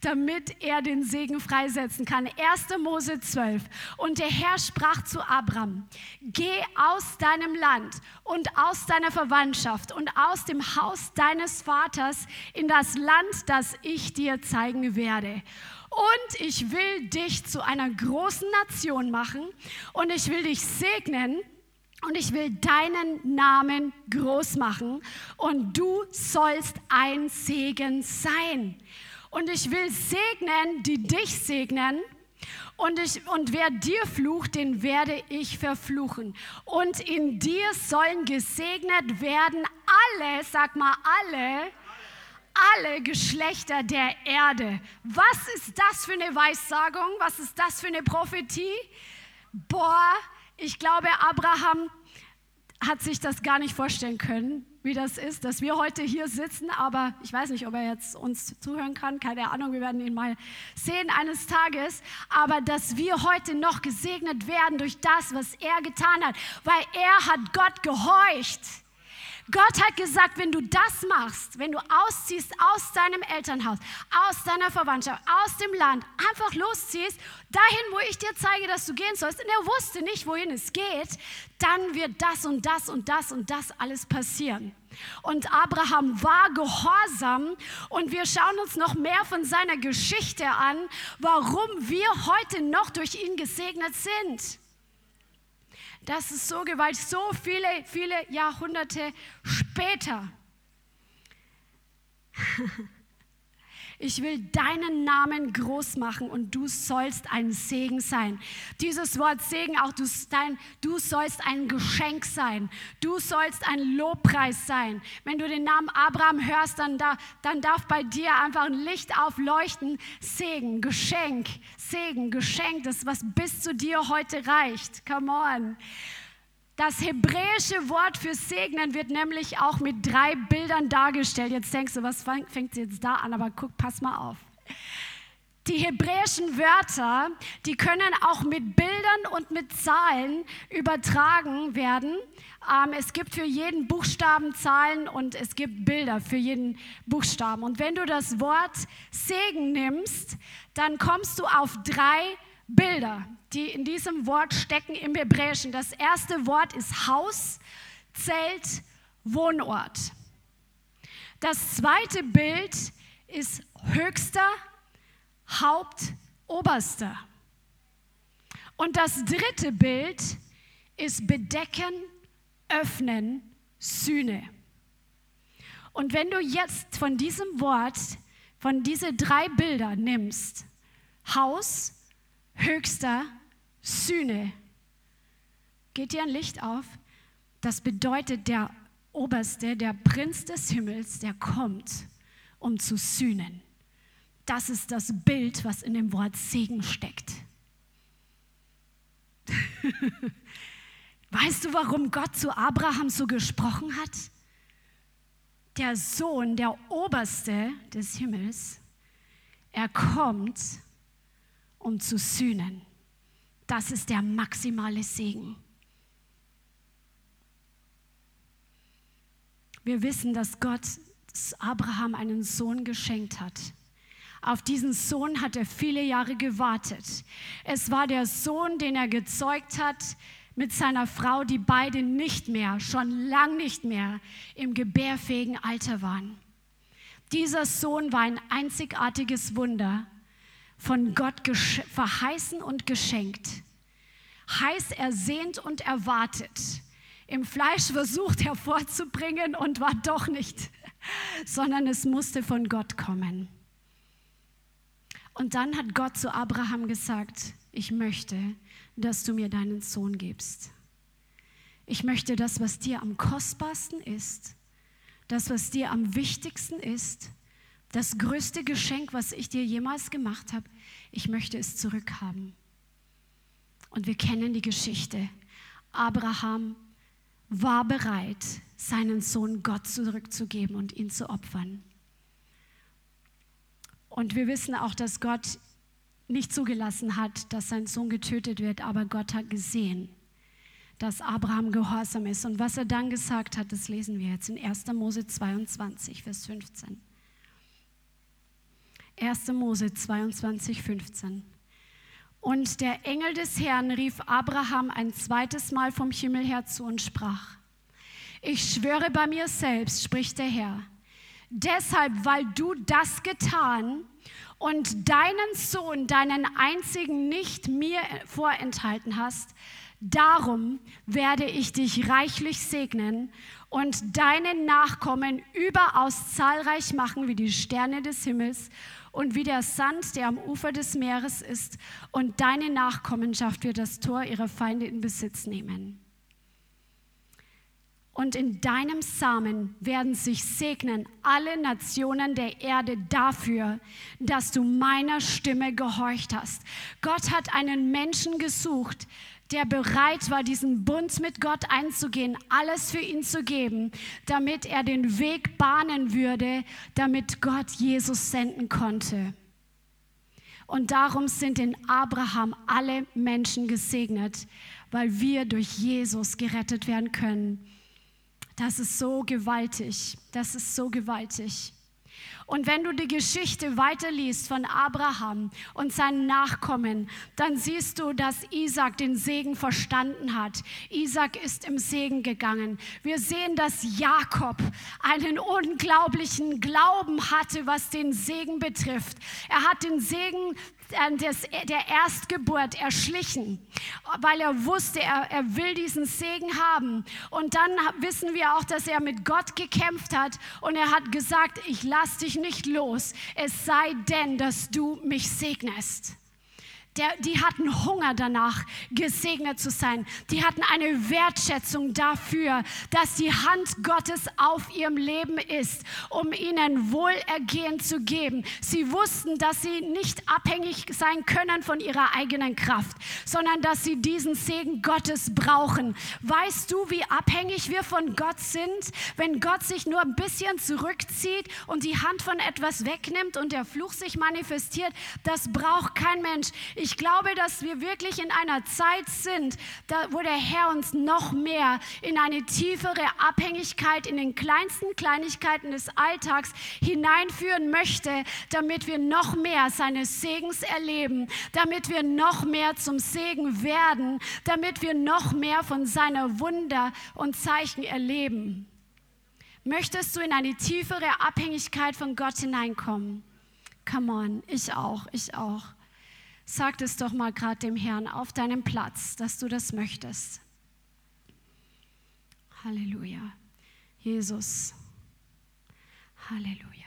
S2: Damit er den Segen freisetzen kann. 1. Mose 12. Und der Herr sprach zu Abraham, geh aus deinem Land und aus deiner Verwandtschaft und aus dem Haus deines Vaters in das Land, das ich dir zeigen werde und ich will dich zu einer großen Nation machen und ich will dich segnen und ich will deinen Namen groß machen und du sollst ein Segen sein. Und ich will segnen, die dich segnen. Und, ich, und wer dir flucht, den werde ich verfluchen. Und in dir sollen gesegnet werden alle, sag mal alle, alle Geschlechter der Erde. Was ist das für eine Weissagung? Was ist das für eine Prophetie? Boah, ich glaube, Abraham hat sich das gar nicht vorstellen können, wie das ist, dass wir heute hier sitzen, aber ich weiß nicht, ob er jetzt uns zuhören kann, keine Ahnung, wir werden ihn mal sehen eines Tages, aber dass wir heute noch gesegnet werden durch das, was er getan hat, weil er hat Gott gehorcht. Gott hat gesagt, wenn du das machst, wenn du ausziehst aus deinem Elternhaus, aus deiner Verwandtschaft, aus dem Land, einfach losziehst, dahin, wo ich dir zeige, dass du gehen sollst, und er wusste nicht, wohin es geht, dann wird das und das und das und das alles passieren. Und Abraham war gehorsam und wir schauen uns noch mehr von seiner Geschichte an, warum wir heute noch durch ihn gesegnet sind. Das ist so gewaltig, so viele, viele Jahrhunderte später. Ich will deinen Namen groß machen und du sollst ein Segen sein. Dieses Wort Segen, auch du, dein, du sollst ein Geschenk sein. Du sollst ein Lobpreis sein. Wenn du den Namen Abraham hörst, dann, da, dann darf bei dir einfach ein Licht aufleuchten. Segen, Geschenk, Segen, Geschenk, das was bis zu dir heute reicht. Come on. Das hebräische Wort für segnen wird nämlich auch mit drei Bildern dargestellt. Jetzt denkst du, was fängt jetzt da an? Aber guck, pass mal auf. Die hebräischen Wörter, die können auch mit Bildern und mit Zahlen übertragen werden. Ähm, es gibt für jeden Buchstaben Zahlen und es gibt Bilder für jeden Buchstaben. Und wenn du das Wort Segen nimmst, dann kommst du auf drei Bilder, die in diesem Wort stecken im Hebräischen. Das erste Wort ist Haus, Zelt, Wohnort. Das zweite Bild ist höchster, Haupt, oberster. Und das dritte Bild ist bedecken, öffnen, Sühne. Und wenn du jetzt von diesem Wort, von diesen drei Bildern nimmst, Haus, höchster Sühne. Geht dir ein Licht auf? Das bedeutet, der Oberste, der Prinz des Himmels, der kommt, um zu sühnen. Das ist das Bild, was in dem Wort Segen steckt. weißt du, warum Gott zu Abraham so gesprochen hat? Der Sohn, der Oberste des Himmels, er kommt, um zu sühnen. Das ist der maximale Segen. Wir wissen, dass Gott Abraham einen Sohn geschenkt hat. Auf diesen Sohn hat er viele Jahre gewartet. Es war der Sohn, den er gezeugt hat mit seiner Frau, die beide nicht mehr, schon lang nicht mehr im gebärfähigen Alter waren. Dieser Sohn war ein einzigartiges Wunder von Gott verheißen und geschenkt. Heiß ersehnt und erwartet. Im Fleisch versucht hervorzubringen und war doch nicht, sondern es musste von Gott kommen. Und dann hat Gott zu Abraham gesagt, ich möchte, dass du mir deinen Sohn gibst. Ich möchte das, was dir am kostbarsten ist, das, was dir am wichtigsten ist, das größte Geschenk, was ich dir jemals gemacht habe, ich möchte es zurückhaben. Und wir kennen die Geschichte. Abraham war bereit, seinen Sohn Gott zurückzugeben und ihn zu opfern. Und wir wissen auch, dass Gott nicht zugelassen hat, dass sein Sohn getötet wird, aber Gott hat gesehen, dass Abraham gehorsam ist. Und was er dann gesagt hat, das lesen wir jetzt in 1. Mose 22, Vers 15. 1. Mose 22, 15. Und der Engel des Herrn rief Abraham ein zweites Mal vom Himmel her zu und sprach, ich schwöre bei mir selbst, spricht der Herr, deshalb, weil du das getan und deinen Sohn, deinen einzigen nicht mir vorenthalten hast, darum werde ich dich reichlich segnen und deine Nachkommen überaus zahlreich machen wie die Sterne des Himmels und wie der Sand, der am Ufer des Meeres ist, und deine Nachkommenschaft wird das Tor ihrer Feinde in Besitz nehmen. Und in deinem Samen werden sich segnen alle Nationen der Erde dafür, dass du meiner Stimme gehorcht hast. Gott hat einen Menschen gesucht, der bereit war, diesen Bund mit Gott einzugehen, alles für ihn zu geben, damit er den Weg bahnen würde, damit Gott Jesus senden konnte. Und darum sind in Abraham alle Menschen gesegnet, weil wir durch Jesus gerettet werden können. Das ist so gewaltig. Das ist so gewaltig. Und wenn du die Geschichte weiterliest von Abraham und seinen Nachkommen, dann siehst du, dass Isaac den Segen verstanden hat. Isaac ist im Segen gegangen. Wir sehen, dass Jakob einen unglaublichen Glauben hatte, was den Segen betrifft. Er hat den Segen der Erstgeburt erschlichen, weil er wusste, er, er will diesen Segen haben. Und dann wissen wir auch, dass er mit Gott gekämpft hat und er hat gesagt, ich lass dich nicht los, es sei denn, dass du mich segnest der, die hatten Hunger danach, gesegnet zu sein. Die hatten eine Wertschätzung dafür, dass die Hand Gottes auf ihrem Leben ist, um ihnen Wohlergehen zu geben. Sie wussten, dass sie nicht abhängig sein können von ihrer eigenen Kraft, sondern dass sie diesen Segen Gottes brauchen. Weißt du, wie abhängig wir von Gott sind, wenn Gott sich nur ein bisschen zurückzieht und die Hand von etwas wegnimmt und der Fluch sich manifestiert? Das braucht kein Mensch. Ich ich glaube, dass wir wirklich in einer Zeit sind, da, wo der Herr uns noch mehr in eine tiefere Abhängigkeit in den kleinsten Kleinigkeiten des Alltags hineinführen möchte, damit wir noch mehr seines Segens erleben, damit wir noch mehr zum Segen werden, damit wir noch mehr von seiner Wunder und Zeichen erleben. Möchtest du in eine tiefere Abhängigkeit von Gott hineinkommen? Come on, ich auch, ich auch. Sag es doch mal gerade dem Herrn auf deinem Platz, dass du das möchtest. Halleluja. Jesus. Halleluja.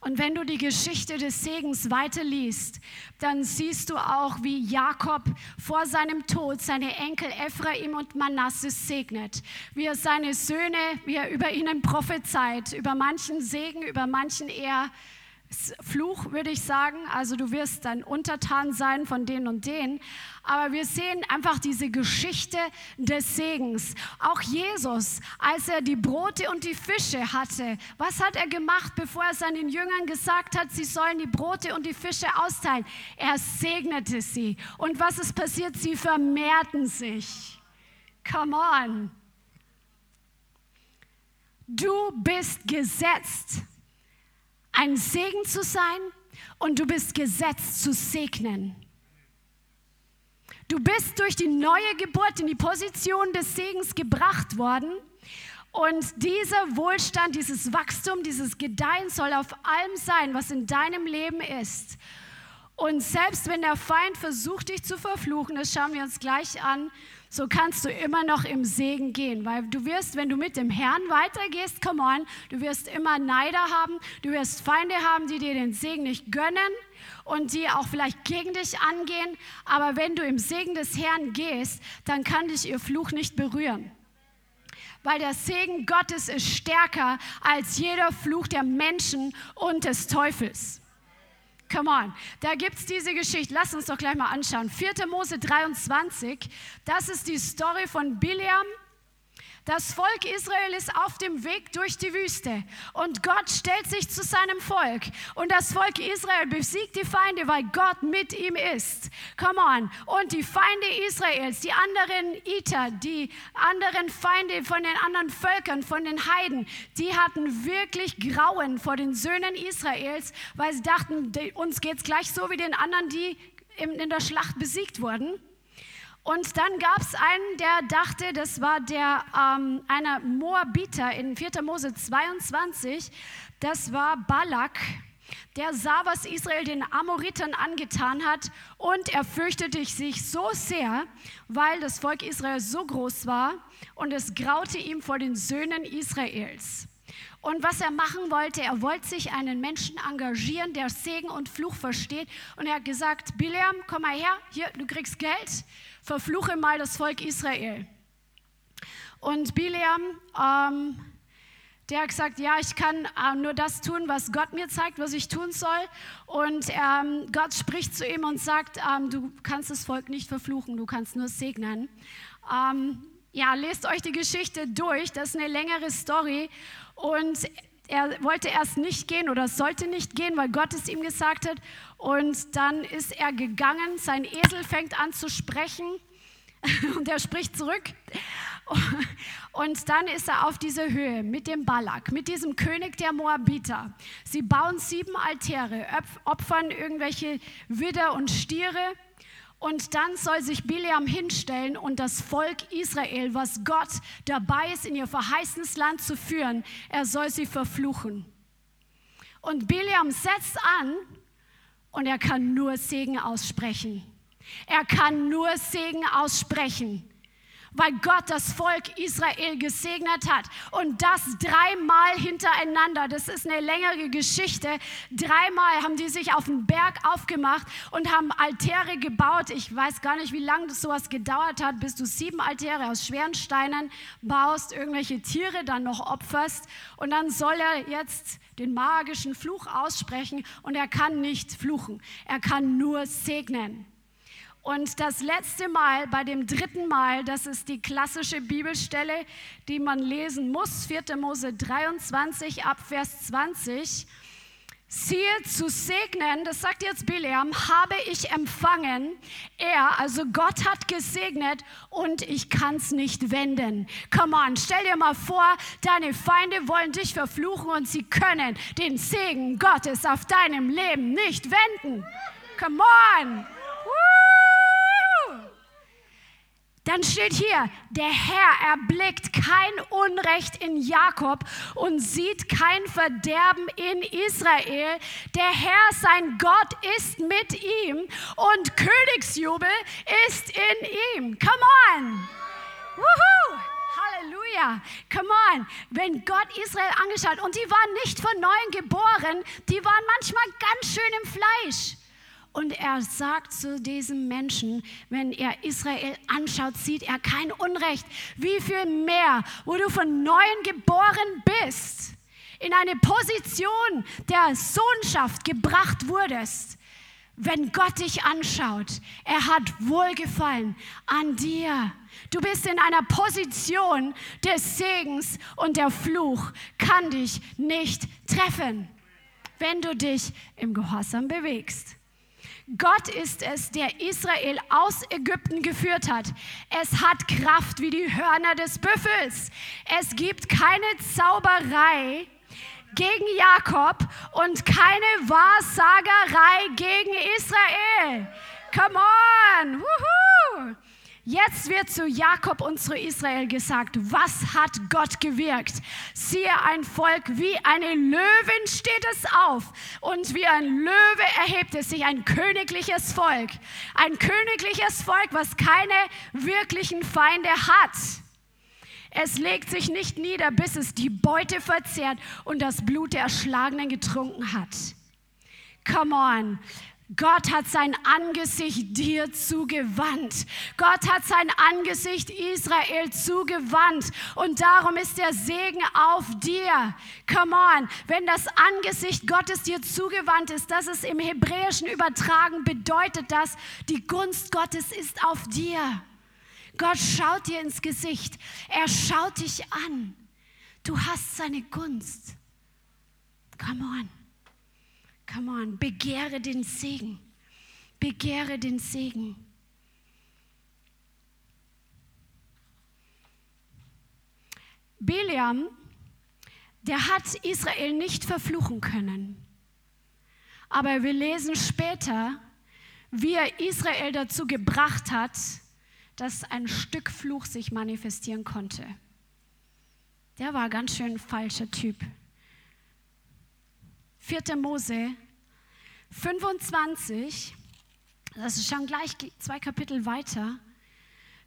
S2: Und wenn du die Geschichte des Segens weiterliest, dann siehst du auch, wie Jakob vor seinem Tod seine Enkel Ephraim und Manasses segnet, wie er seine Söhne, wie er über ihnen prophezeit, über manchen Segen, über manchen eher Fluch, würde ich sagen. Also du wirst dann untertan sein von denen und denen. Aber wir sehen einfach diese Geschichte des Segens. Auch Jesus, als er die Brote und die Fische hatte, was hat er gemacht, bevor er seinen Jüngern gesagt hat, sie sollen die Brote und die Fische austeilen? Er segnete sie. Und was ist passiert? Sie vermehrten sich. Come on. Du bist gesetzt ein Segen zu sein und du bist gesetzt zu segnen. Du bist durch die neue Geburt in die Position des Segens gebracht worden. Und dieser Wohlstand, dieses Wachstum, dieses Gedeihen soll auf allem sein, was in deinem Leben ist. Und selbst wenn der Feind versucht, dich zu verfluchen, das schauen wir uns gleich an, so kannst du immer noch im Segen gehen, weil du wirst, wenn du mit dem Herrn weitergehst, come on, du wirst immer Neider haben, du wirst Feinde haben, die dir den Segen nicht gönnen und die auch vielleicht gegen dich angehen, aber wenn du im Segen des Herrn gehst, dann kann dich ihr Fluch nicht berühren weil der Segen Gottes ist stärker als jeder Fluch der Menschen und des Teufels. Come on. Da gibt es diese Geschichte. Lass uns doch gleich mal anschauen. 4. Mose 23. Das ist die Story von Biliam das Volk Israel ist auf dem Weg durch die Wüste und Gott stellt sich zu seinem Volk und das Volk Israel besiegt die Feinde, weil Gott mit ihm ist. Come on. Und die Feinde Israels, die anderen Iter, die anderen Feinde von den anderen Völkern, von den Heiden, die hatten wirklich Grauen vor den Söhnen Israels, weil sie dachten, uns geht es gleich so wie den anderen, die in der Schlacht besiegt wurden. Und dann gab es einen, der dachte, das war der, ähm, einer Moabiter in 4. Mose 22, das war Balak. Der sah, was Israel den Amoritern angetan hat und er fürchtete sich so sehr, weil das Volk Israel so groß war und es graute ihm vor den Söhnen Israels. Und was er machen wollte, er wollte sich einen Menschen engagieren, der Segen und Fluch versteht. Und er hat gesagt, Biliam, komm mal her, hier, du kriegst Geld verfluche mal das Volk Israel. Und Bileam, ähm, Der hat gesagt, ja, ich kann äh, nur das tun, was Gott mir zeigt, was ich tun soll. Und ähm, Gott spricht zu ihm und sagt, ähm, du kannst das Volk nicht verfluchen, du kannst nur segnen. Ähm, ja, lest euch die Geschichte durch, das ist eine längere Story. Und er wollte erst nicht gehen oder sollte nicht gehen, weil Gott es ihm gesagt hat. Und dann ist er gegangen, sein Esel fängt an zu sprechen und er spricht zurück. Und dann ist er auf dieser Höhe mit dem Balak, mit diesem König der Moabiter. Sie bauen sieben Altäre, opfern irgendwelche Widder und Stiere. Und dann soll sich Biliam hinstellen und das Volk Israel, was Gott dabei ist, in ihr verheißenes Land zu führen, er soll sie verfluchen. Und Biliam setzt an und er kann nur Segen aussprechen. Er kann nur Segen aussprechen weil Gott das Volk Israel gesegnet hat. Und das dreimal hintereinander. Das ist eine längere Geschichte. Dreimal haben die sich auf den Berg aufgemacht und haben Altäre gebaut. Ich weiß gar nicht, wie lange das sowas gedauert hat, bis du sieben Altäre aus schweren Steinen baust, irgendwelche Tiere dann noch opferst. Und dann soll er jetzt den magischen Fluch aussprechen und er kann nicht fluchen. Er kann nur segnen. Und das letzte Mal, bei dem dritten Mal, das ist die klassische Bibelstelle, die man lesen muss, 4. Mose 23 ab Vers 20. Siehe zu segnen, das sagt jetzt Bileam, habe ich empfangen. Er, also Gott hat gesegnet und ich kann es nicht wenden. Come on, stell dir mal vor, deine Feinde wollen dich verfluchen und sie können den Segen Gottes auf deinem Leben nicht wenden. Come on. Dann steht hier, der Herr erblickt kein Unrecht in Jakob und sieht kein Verderben in Israel. Der Herr, sein Gott, ist mit ihm und Königsjubel ist in ihm. Come on! Woohoo! Halleluja! Come on! Wenn Gott Israel angeschaut und die waren nicht von neuem geboren, die waren manchmal ganz schön im Fleisch. Und er sagt zu diesem Menschen, wenn er Israel anschaut, sieht er kein Unrecht. Wie viel mehr, wo du von neuem geboren bist, in eine Position der Sohnschaft gebracht wurdest. Wenn Gott dich anschaut, er hat Wohlgefallen an dir. Du bist in einer Position des Segens und der Fluch kann dich nicht treffen, wenn du dich im Gehorsam bewegst. Gott ist es, der Israel aus Ägypten geführt hat. Es hat Kraft wie die Hörner des Büffels. Es gibt keine Zauberei gegen Jakob und keine Wahrsagerei gegen Israel. Come on! Woohoo! Jetzt wird zu Jakob und zu Israel gesagt, was hat Gott gewirkt? Siehe, ein Volk wie eine Löwin steht es auf und wie ein Löwe erhebt es sich, ein königliches Volk. Ein königliches Volk, was keine wirklichen Feinde hat. Es legt sich nicht nieder, bis es die Beute verzehrt und das Blut der Erschlagenen getrunken hat. Come on. Gott hat sein Angesicht dir zugewandt. Gott hat sein Angesicht Israel zugewandt. Und darum ist der Segen auf dir. Come on. Wenn das Angesicht Gottes dir zugewandt ist, das ist im Hebräischen übertragen, bedeutet das, die Gunst Gottes ist auf dir. Gott schaut dir ins Gesicht. Er schaut dich an. Du hast seine Gunst. Come on. Come on, begehre den Segen. Begehre den Segen. Biliam, der hat Israel nicht verfluchen können. Aber wir lesen später, wie er Israel dazu gebracht hat, dass ein Stück Fluch sich manifestieren konnte. Der war ganz schön falscher Typ. 4. Mose 25, das ist schon gleich zwei Kapitel weiter,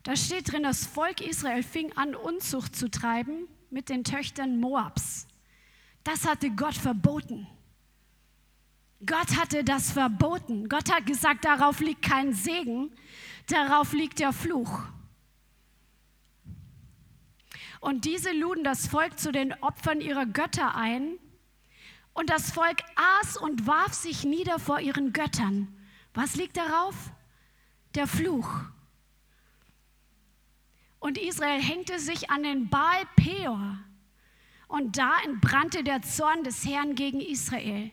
S2: da steht drin, das Volk Israel fing an, Unzucht zu treiben mit den Töchtern Moabs. Das hatte Gott verboten. Gott hatte das verboten. Gott hat gesagt, darauf liegt kein Segen, darauf liegt der Fluch. Und diese luden das Volk zu den Opfern ihrer Götter ein. Und das Volk aß und warf sich nieder vor ihren Göttern. Was liegt darauf? Der Fluch. Und Israel hängte sich an den Baal Peor. Und da entbrannte der Zorn des Herrn gegen Israel.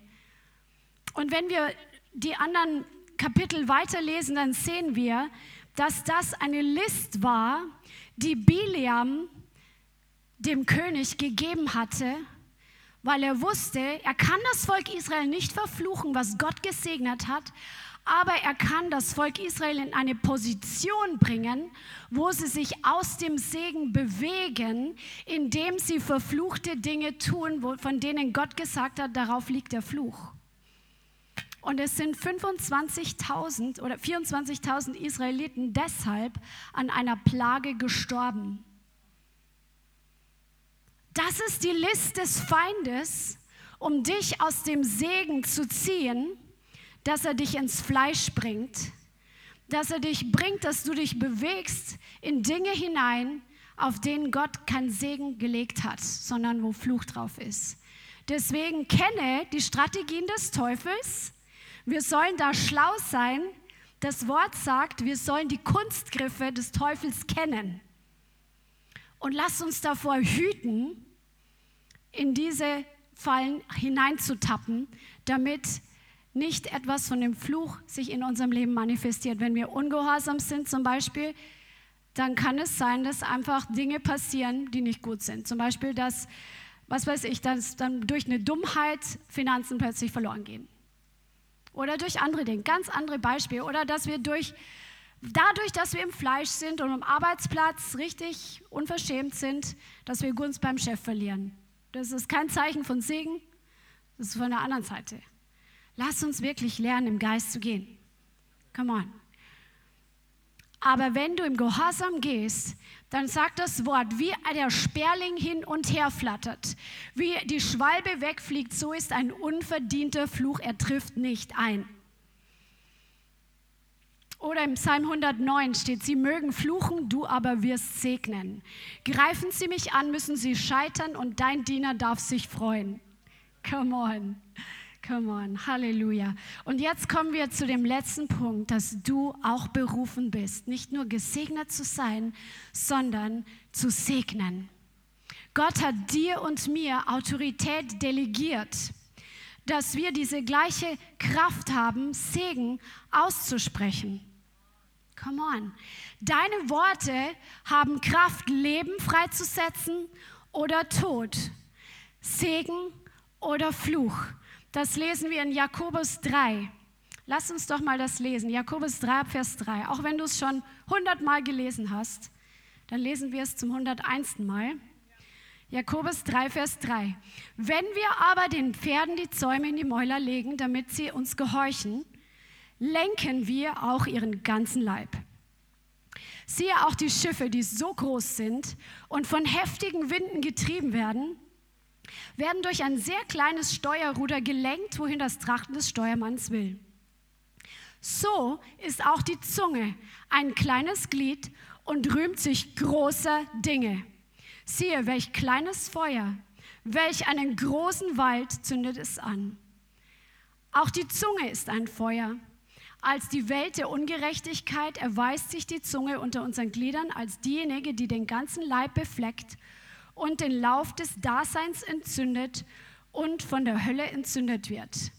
S2: Und wenn wir die anderen Kapitel weiterlesen, dann sehen wir, dass das eine List war, die Biliam dem König gegeben hatte, weil er wusste, er kann das Volk Israel nicht verfluchen, was Gott gesegnet hat, aber er kann das Volk Israel in eine Position bringen, wo sie sich aus dem Segen bewegen, indem sie verfluchte Dinge tun, von denen Gott gesagt hat, darauf liegt der Fluch. Und es sind 25.000 oder 24.000 Israeliten deshalb an einer Plage gestorben. Das ist die List des Feindes, um dich aus dem Segen zu ziehen, dass er dich ins Fleisch bringt, dass er dich bringt, dass du dich bewegst in Dinge hinein, auf denen Gott keinen Segen gelegt hat, sondern wo Fluch drauf ist. Deswegen kenne die Strategien des Teufels wir sollen da schlau sein. Das Wort sagt, wir sollen die Kunstgriffe des Teufels kennen. Und lasst uns davor hüten, in diese Fallen hineinzutappen, damit nicht etwas von dem Fluch sich in unserem Leben manifestiert. Wenn wir ungehorsam sind zum Beispiel, dann kann es sein, dass einfach Dinge passieren, die nicht gut sind. Zum Beispiel, dass, was weiß ich, dass dann durch eine Dummheit Finanzen plötzlich verloren gehen. Oder durch andere Dinge, ganz andere Beispiele. Oder dass wir durch, dadurch, dass wir im Fleisch sind und am Arbeitsplatz richtig unverschämt sind, dass wir Gunst beim Chef verlieren. Das ist kein Zeichen von Segen, das ist von der anderen Seite. Lass uns wirklich lernen, im Geist zu gehen. Come on. Aber wenn du im Gehorsam gehst, dann sagt das Wort, wie der Sperling hin und her flattert, wie die Schwalbe wegfliegt, so ist ein unverdienter Fluch, er trifft nicht ein. Oder im Psalm 109 steht, sie mögen fluchen, du aber wirst segnen. Greifen sie mich an, müssen sie scheitern und dein Diener darf sich freuen. Come on. Come on, Halleluja. Und jetzt kommen wir zu dem letzten Punkt, dass du auch berufen bist, nicht nur gesegnet zu sein, sondern zu segnen. Gott hat dir und mir Autorität delegiert, dass wir diese gleiche Kraft haben, Segen auszusprechen. Come on. Deine Worte haben Kraft, Leben freizusetzen oder Tod, Segen oder Fluch. Das lesen wir in Jakobus 3. Lass uns doch mal das lesen. Jakobus 3, Vers 3. Auch wenn du es schon hundertmal gelesen hast, dann lesen wir es zum 101. Mal. Jakobus 3, Vers 3. Wenn wir aber den Pferden die Zäume in die Mäuler legen, damit sie uns gehorchen, lenken wir auch ihren ganzen Leib. Siehe auch die Schiffe, die so groß sind und von heftigen Winden getrieben werden, werden durch ein sehr kleines Steuerruder gelenkt, wohin das Trachten des Steuermanns will. So ist auch die Zunge ein kleines Glied und rühmt sich großer Dinge. Siehe, welch kleines Feuer, welch einen großen Wald zündet es an. Auch die Zunge ist ein Feuer. Als die Welt der Ungerechtigkeit erweist sich die Zunge unter unseren Gliedern als diejenige, die den ganzen Leib befleckt und den Lauf des Daseins entzündet und von der Hölle entzündet wird.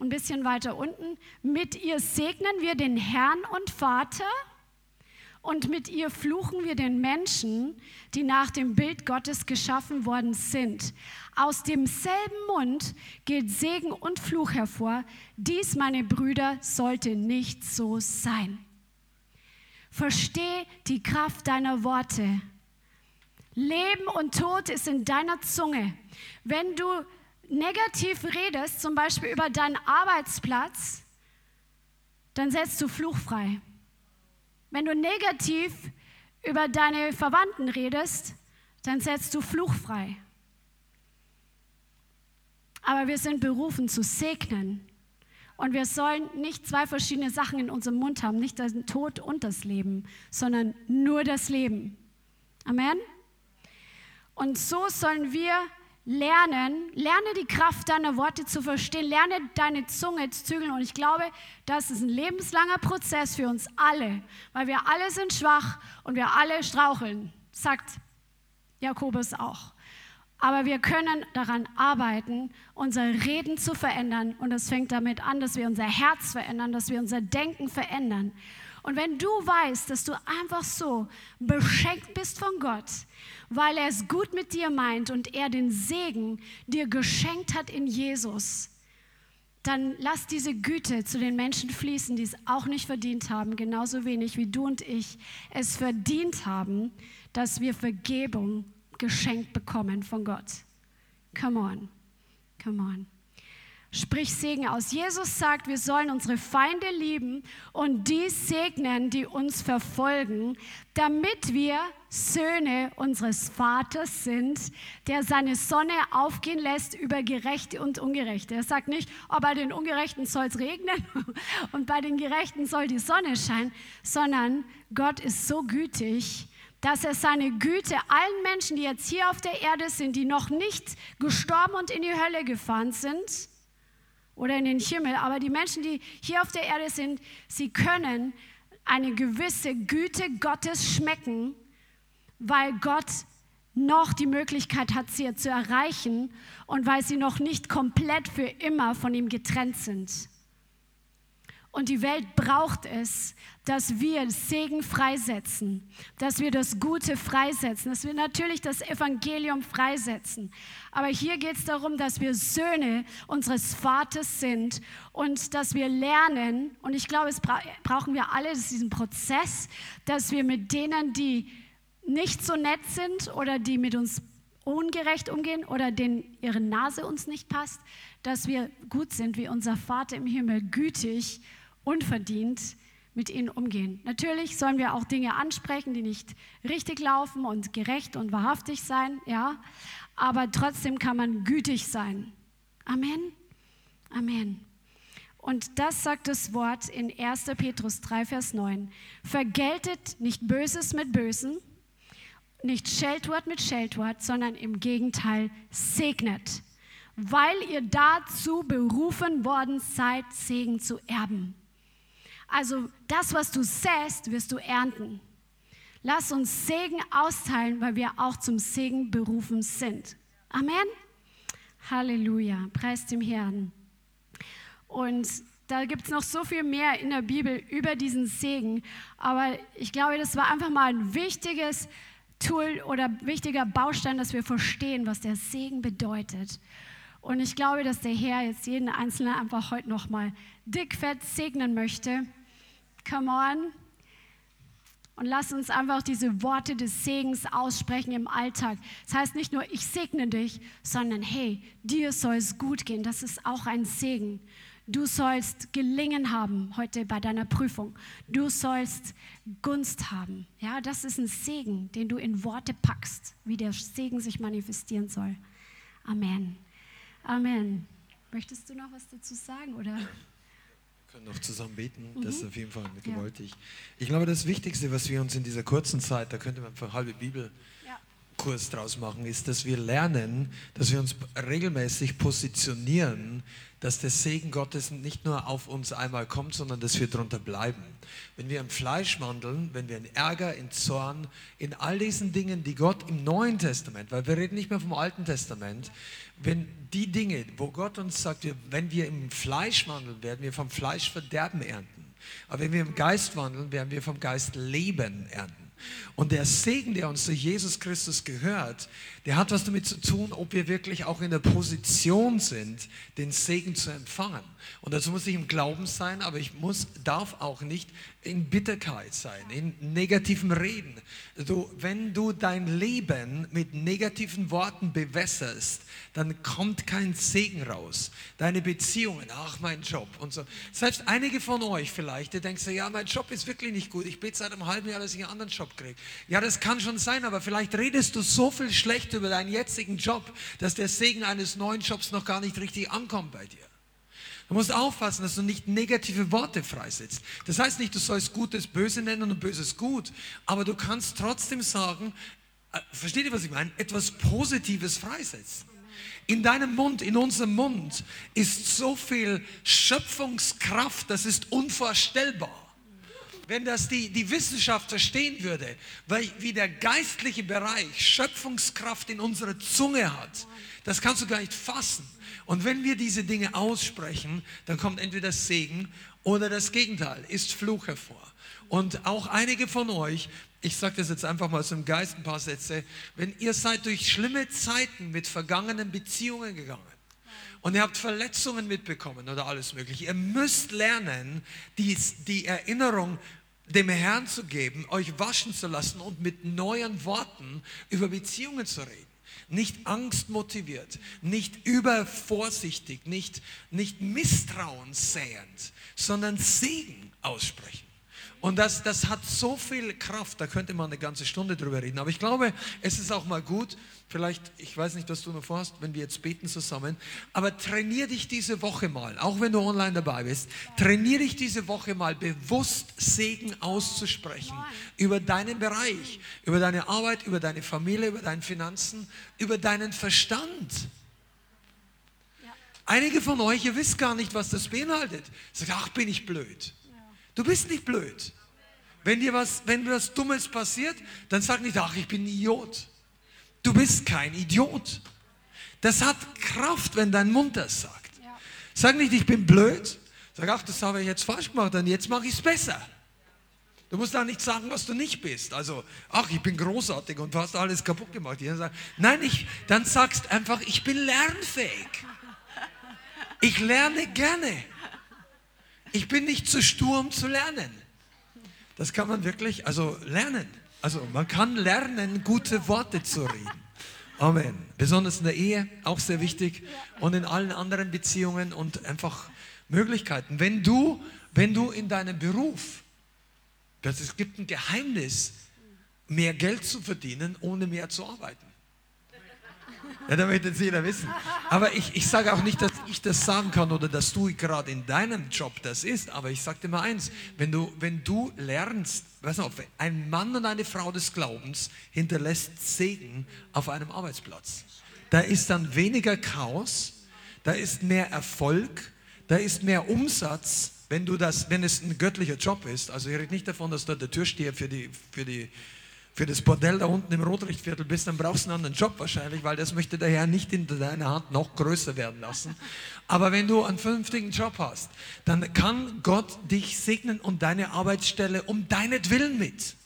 S2: Ein bisschen weiter unten, mit ihr segnen wir den Herrn und Vater und mit ihr fluchen wir den Menschen, die nach dem Bild Gottes geschaffen worden sind. Aus demselben Mund geht Segen und Fluch hervor. Dies, meine Brüder, sollte nicht so sein. Versteh die Kraft deiner Worte. Leben und Tod ist in deiner Zunge. Wenn du negativ redest, zum Beispiel über deinen Arbeitsplatz, dann setzt du Fluch frei. Wenn du negativ über deine Verwandten redest, dann setzt du Fluch frei. Aber wir sind berufen zu segnen. Und wir sollen nicht zwei verschiedene Sachen in unserem Mund haben, nicht den Tod und das Leben, sondern nur das Leben. Amen. Und so sollen wir lernen, lerne die Kraft deiner Worte zu verstehen, lerne deine Zunge zu zügeln. Und ich glaube, das ist ein lebenslanger Prozess für uns alle, weil wir alle sind schwach und wir alle straucheln, sagt Jakobus auch. Aber wir können daran arbeiten, unser Reden zu verändern. Und es fängt damit an, dass wir unser Herz verändern, dass wir unser Denken verändern. Und wenn du weißt, dass du einfach so beschenkt bist von Gott, weil er es gut mit dir meint und er den Segen dir geschenkt hat in Jesus, dann lass diese Güte zu den Menschen fließen, die es auch nicht verdient haben, genauso wenig wie du und ich es verdient haben, dass wir Vergebung geschenkt bekommen von Gott. Come on, come on. Sprich Segen aus. Jesus sagt, wir sollen unsere Feinde lieben und die segnen, die uns verfolgen, damit wir Söhne unseres Vaters sind, der seine Sonne aufgehen lässt über Gerechte und Ungerechte. Er sagt nicht, oh, bei den Ungerechten soll es regnen und bei den Gerechten soll die Sonne scheinen, sondern Gott ist so gütig, dass er seine Güte allen Menschen, die jetzt hier auf der Erde sind, die noch nicht gestorben und in die Hölle gefahren sind oder in den Himmel, aber die Menschen, die hier auf der Erde sind, sie können eine gewisse Güte Gottes schmecken, weil Gott noch die Möglichkeit hat, sie zu erreichen und weil sie noch nicht komplett für immer von ihm getrennt sind. Und die Welt braucht es, dass wir Segen freisetzen, dass wir das Gute freisetzen, dass wir natürlich das Evangelium freisetzen. Aber hier geht es darum, dass wir Söhne unseres Vaters sind und dass wir lernen, und ich glaube, es bra brauchen wir alle diesen Prozess, dass wir mit denen, die nicht so nett sind oder die mit uns ungerecht umgehen oder denen ihre Nase uns nicht passt, dass wir gut sind wie unser Vater im Himmel, gütig unverdient mit ihnen umgehen. Natürlich sollen wir auch Dinge ansprechen, die nicht richtig laufen und gerecht und wahrhaftig sein, ja, aber trotzdem kann man gütig sein. Amen. Amen. Und das sagt das Wort in 1. Petrus 3, Vers 9. Vergeltet nicht Böses mit Bösen, nicht Scheltwort mit Scheltwort, sondern im Gegenteil segnet, weil ihr dazu berufen worden seid, Segen zu erben. Also das, was du säst, wirst du ernten. Lass uns Segen austeilen, weil wir auch zum Segen berufen sind. Amen. Halleluja. Preis dem Herrn. Und da gibt es noch so viel mehr in der Bibel über diesen Segen. Aber ich glaube, das war einfach mal ein wichtiges Tool oder wichtiger Baustein, dass wir verstehen, was der Segen bedeutet. Und ich glaube, dass der Herr jetzt jeden Einzelnen einfach heute nochmal dickfett segnen möchte. Come on. Und lass uns einfach diese Worte des Segens aussprechen im Alltag. Das heißt nicht nur, ich segne dich, sondern hey, dir soll es gut gehen. Das ist auch ein Segen. Du sollst gelingen haben heute bei deiner Prüfung. Du sollst Gunst haben. Ja, das ist ein Segen, den du in Worte packst, wie der Segen sich manifestieren soll. Amen. Amen. Möchtest du noch was dazu sagen oder?
S3: können noch zusammen beten. Mhm. Das ist auf jeden Fall gewaltig. Ja. Ich glaube, das Wichtigste, was wir uns in dieser kurzen Zeit, da könnte man einfach halbe Bibel Kurs draus machen, ist, dass wir lernen, dass wir uns regelmäßig positionieren, dass der Segen Gottes nicht nur auf uns einmal kommt, sondern dass wir darunter bleiben. Wenn wir im Fleisch wandeln, wenn wir in Ärger, in Zorn, in all diesen Dingen, die Gott im Neuen Testament, weil wir reden nicht mehr vom Alten Testament, wenn die Dinge, wo Gott uns sagt, wenn wir im Fleisch wandeln, werden wir vom Fleisch Verderben ernten. Aber wenn wir im Geist wandeln, werden wir vom Geist Leben ernten. Und der Segen, der uns durch Jesus Christus gehört, der hat was damit zu tun, ob wir wirklich auch in der Position sind, den Segen zu empfangen. Und dazu muss ich im Glauben sein, aber ich muss, darf auch nicht in Bitterkeit sein, in negativen Reden. Du, wenn du dein Leben mit negativen Worten bewässerst, dann kommt kein Segen raus. Deine Beziehungen, ach mein Job und so. Selbst einige von euch vielleicht, die denken ja, mein Job ist wirklich nicht gut. Ich bete seit einem halben Jahr, dass ich einen anderen Job kriege. Ja, das kann schon sein, aber vielleicht redest du so viel schlecht über deinen jetzigen Job, dass der Segen eines neuen Jobs noch gar nicht richtig ankommt bei dir. Du musst aufpassen, dass du nicht negative Worte freisetzt. Das heißt nicht, du sollst Gutes böse nennen und Böses gut, aber du kannst trotzdem sagen, äh, versteht ihr, was ich meine? Etwas Positives freisetzen. In deinem Mund, in unserem Mund ist so viel Schöpfungskraft, das ist unvorstellbar. Wenn das die, die Wissenschaft verstehen würde, weil, wie der geistliche Bereich Schöpfungskraft in unserer Zunge hat, das kannst du gar nicht fassen. Und wenn wir diese Dinge aussprechen, dann kommt entweder Segen oder das Gegenteil, ist Fluch hervor. Und auch einige von euch, ich sage das jetzt einfach mal zum Geist ein paar Sätze, wenn ihr seid durch schlimme Zeiten mit vergangenen Beziehungen gegangen und ihr habt Verletzungen mitbekommen oder alles mögliche, ihr müsst lernen, die, die Erinnerung dem Herrn zu geben, euch waschen zu lassen und mit neuen Worten über Beziehungen zu reden. Nicht angstmotiviert, nicht übervorsichtig, nicht, nicht Misstrauen säend, sondern Segen aussprechen. Und das, das hat so viel Kraft, da könnte man eine ganze Stunde drüber reden. Aber ich glaube, es ist auch mal gut, vielleicht, ich weiß nicht, was du noch vorhast, wenn wir jetzt beten zusammen, aber trainier dich diese Woche mal, auch wenn du online dabei bist, trainier dich diese Woche mal bewusst Segen auszusprechen über deinen Bereich, über deine Arbeit, über deine Familie, über deine Finanzen, über deinen Verstand. Einige von euch, ihr wisst gar nicht, was das beinhaltet. Sagt, ach, bin ich blöd. Du bist nicht blöd. Wenn dir was, wenn dir was Dummes passiert, dann sag nicht, ach, ich bin ein Idiot. Du bist kein Idiot. Das hat Kraft, wenn dein Mund das sagt. Sag nicht, ich bin blöd. Sag, ach, das habe ich jetzt falsch gemacht, dann jetzt mache ich es besser. Du musst auch nicht sagen, was du nicht bist. Also, ach, ich bin großartig und du hast alles kaputt gemacht. Nein, ich, dann sagst einfach, ich bin lernfähig. Ich lerne gerne. Ich bin nicht zu stur, um zu lernen. Das kann man wirklich, also lernen. Also man kann lernen, gute Worte zu reden. Amen. Besonders in der Ehe, auch sehr wichtig. Und in allen anderen Beziehungen und einfach Möglichkeiten. Wenn du, wenn du in deinem Beruf, das, es gibt ein Geheimnis, mehr Geld zu verdienen, ohne mehr zu arbeiten. Ja, da möchte jetzt jeder wissen. Aber ich, ich sage auch nicht, dass ich das sagen kann oder dass du gerade in deinem Job das ist. Aber ich sage dir mal eins, wenn du, wenn du lernst, weißt du, ein Mann und eine Frau des Glaubens hinterlässt Segen auf einem Arbeitsplatz. Da ist dann weniger Chaos, da ist mehr Erfolg, da ist mehr Umsatz, wenn du das, wenn es ein göttlicher Job ist. Also ich rede nicht davon, dass du der Türsteher für die, für die für das Bordell da unten im Rotlichtviertel bist, dann brauchst du einen anderen Job wahrscheinlich, weil das möchte der Herr nicht in deiner Hand noch größer werden lassen. Aber wenn du einen vernünftigen Job hast, dann kann Gott dich segnen und deine Arbeitsstelle um deinetwillen mit.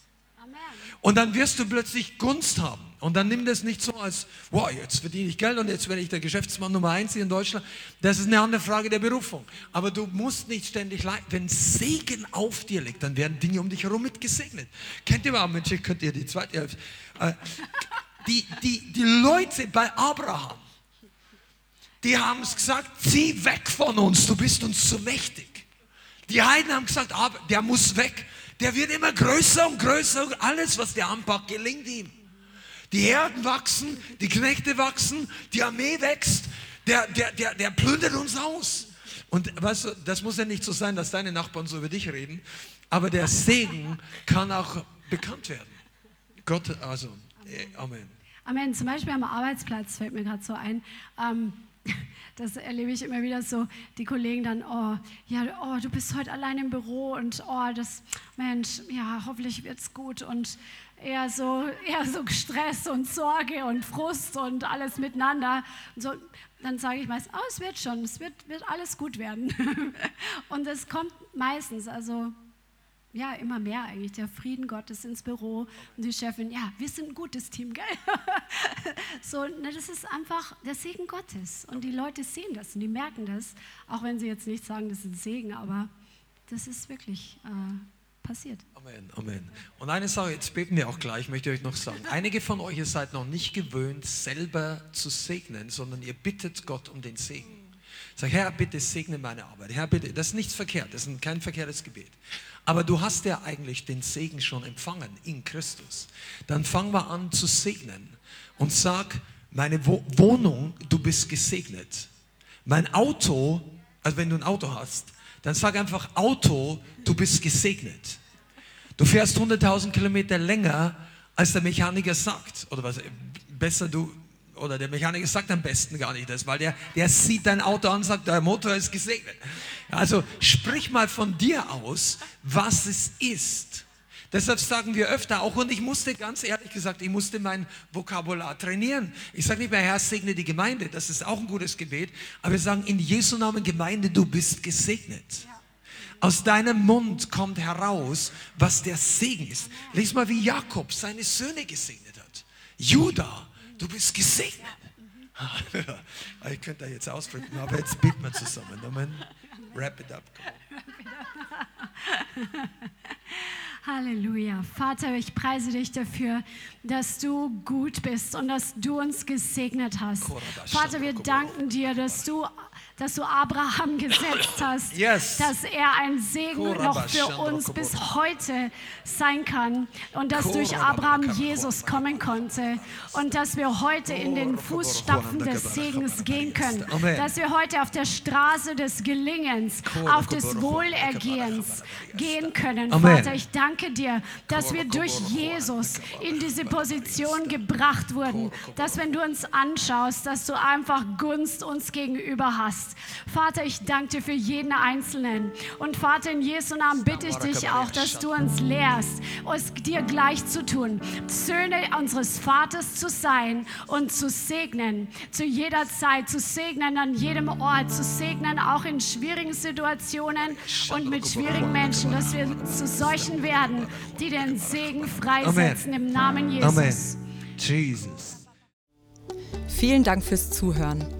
S3: Und dann wirst du plötzlich Gunst haben. Und dann nimm das nicht so als, wow, jetzt verdiene ich Geld und jetzt werde ich der Geschäftsmann Nummer eins hier in Deutschland. Das ist eine andere Frage der Berufung. Aber du musst nicht ständig leiden. Wenn Segen auf dir liegt, dann werden Dinge um dich herum mit gesegnet. Kennt ihr mal, Mensch, könnt ihr die zweite. Äh, die, die, die Leute bei Abraham, die haben es gesagt, zieh weg von uns, du bist uns zu mächtig. Die Heiden haben gesagt, der muss weg. Der wird immer größer und größer alles, was der anpackt, gelingt ihm. Die Herden wachsen, die Knechte wachsen, die Armee wächst, der, der, der, der plündert uns aus. Und weißt du, das muss ja nicht so sein, dass deine Nachbarn so über dich reden, aber der Segen kann auch bekannt werden. Gott, also, äh, Amen.
S2: Amen. Zum Beispiel am Arbeitsplatz fällt mir gerade so ein. Ähm, das erlebe ich immer wieder so, die Kollegen dann, oh, ja, oh, du bist heute allein im Büro und oh, das, Mensch, ja, hoffentlich wird's gut und eher so, eher so Stress und Sorge und Frust und alles miteinander. Und so, dann sage ich meist, oh, es wird schon, es wird, wird alles gut werden. und es kommt meistens, also ja, immer mehr eigentlich, der Frieden Gottes ins Büro und die Chefin, ja, wir sind ein gutes Team, gell? so, ne, das ist einfach der Segen Gottes und die Leute sehen das und die merken das, auch wenn sie jetzt nicht sagen, das ist ein Segen, aber das ist wirklich äh, passiert.
S3: Amen, Amen. Und eine Sache, jetzt beten wir auch gleich, möchte ich euch noch sagen. Einige von euch, ihr seid noch nicht gewöhnt, selber zu segnen, sondern ihr bittet Gott um den Segen. Sag, Herr, bitte segne meine Arbeit. Herr, bitte, das ist nichts verkehrt, das ist kein verkehrtes Gebet. Aber du hast ja eigentlich den Segen schon empfangen in Christus. Dann fang mal an zu segnen und sag, meine Wohnung, du bist gesegnet. Mein Auto, also wenn du ein Auto hast, dann sag einfach Auto, du bist gesegnet. Du fährst 100.000 Kilometer länger als der Mechaniker sagt. Oder was, besser du, oder der Mechaniker sagt am besten gar nicht das, weil der, der sieht dein Auto an und sagt, der Motor ist gesegnet. Also sprich mal von dir aus, was es ist. Deshalb sagen wir öfter auch, und ich musste ganz ehrlich gesagt, ich musste mein Vokabular trainieren. Ich sage nicht mehr, Herr, segne die Gemeinde, das ist auch ein gutes Gebet, aber wir sagen in Jesu Namen Gemeinde, du bist gesegnet. Aus deinem Mund kommt heraus, was der Segen ist. Lies mal, wie Jakob seine Söhne gesegnet hat. Judah, du bist gesegnet. ich könnte da jetzt ausdrücken, aber jetzt beten wir zusammen. Amen. Wrap it up.
S2: Halleluja. Vater, ich preise dich dafür, dass du gut bist und dass du uns gesegnet hast. Vater, wir danken dir, dass du dass du Abraham gesetzt hast, yes. dass er ein Segen noch für uns bis heute sein kann und dass durch Abraham Jesus kommen konnte und dass wir heute in den Fußstapfen des Segens gehen können, dass wir heute auf der Straße des Gelingens, auf des Wohlergehens gehen können. Vater, ich danke dir, dass wir durch Jesus in diese Position gebracht wurden, dass wenn du uns anschaust, dass du einfach Gunst uns gegenüber hast. Vater, ich danke dir für jeden Einzelnen. Und Vater, in Jesu Namen bitte ich dich auch, dass du uns lehrst, uns dir gleich zu tun, Söhne unseres Vaters zu sein und zu segnen, zu jeder Zeit, zu segnen an jedem Ort, zu segnen auch in schwierigen Situationen und mit schwierigen Menschen, dass wir zu solchen werden, die den Segen freisetzen Amen. im Namen Jesus. Amen. Jesus.
S4: Vielen Dank fürs Zuhören.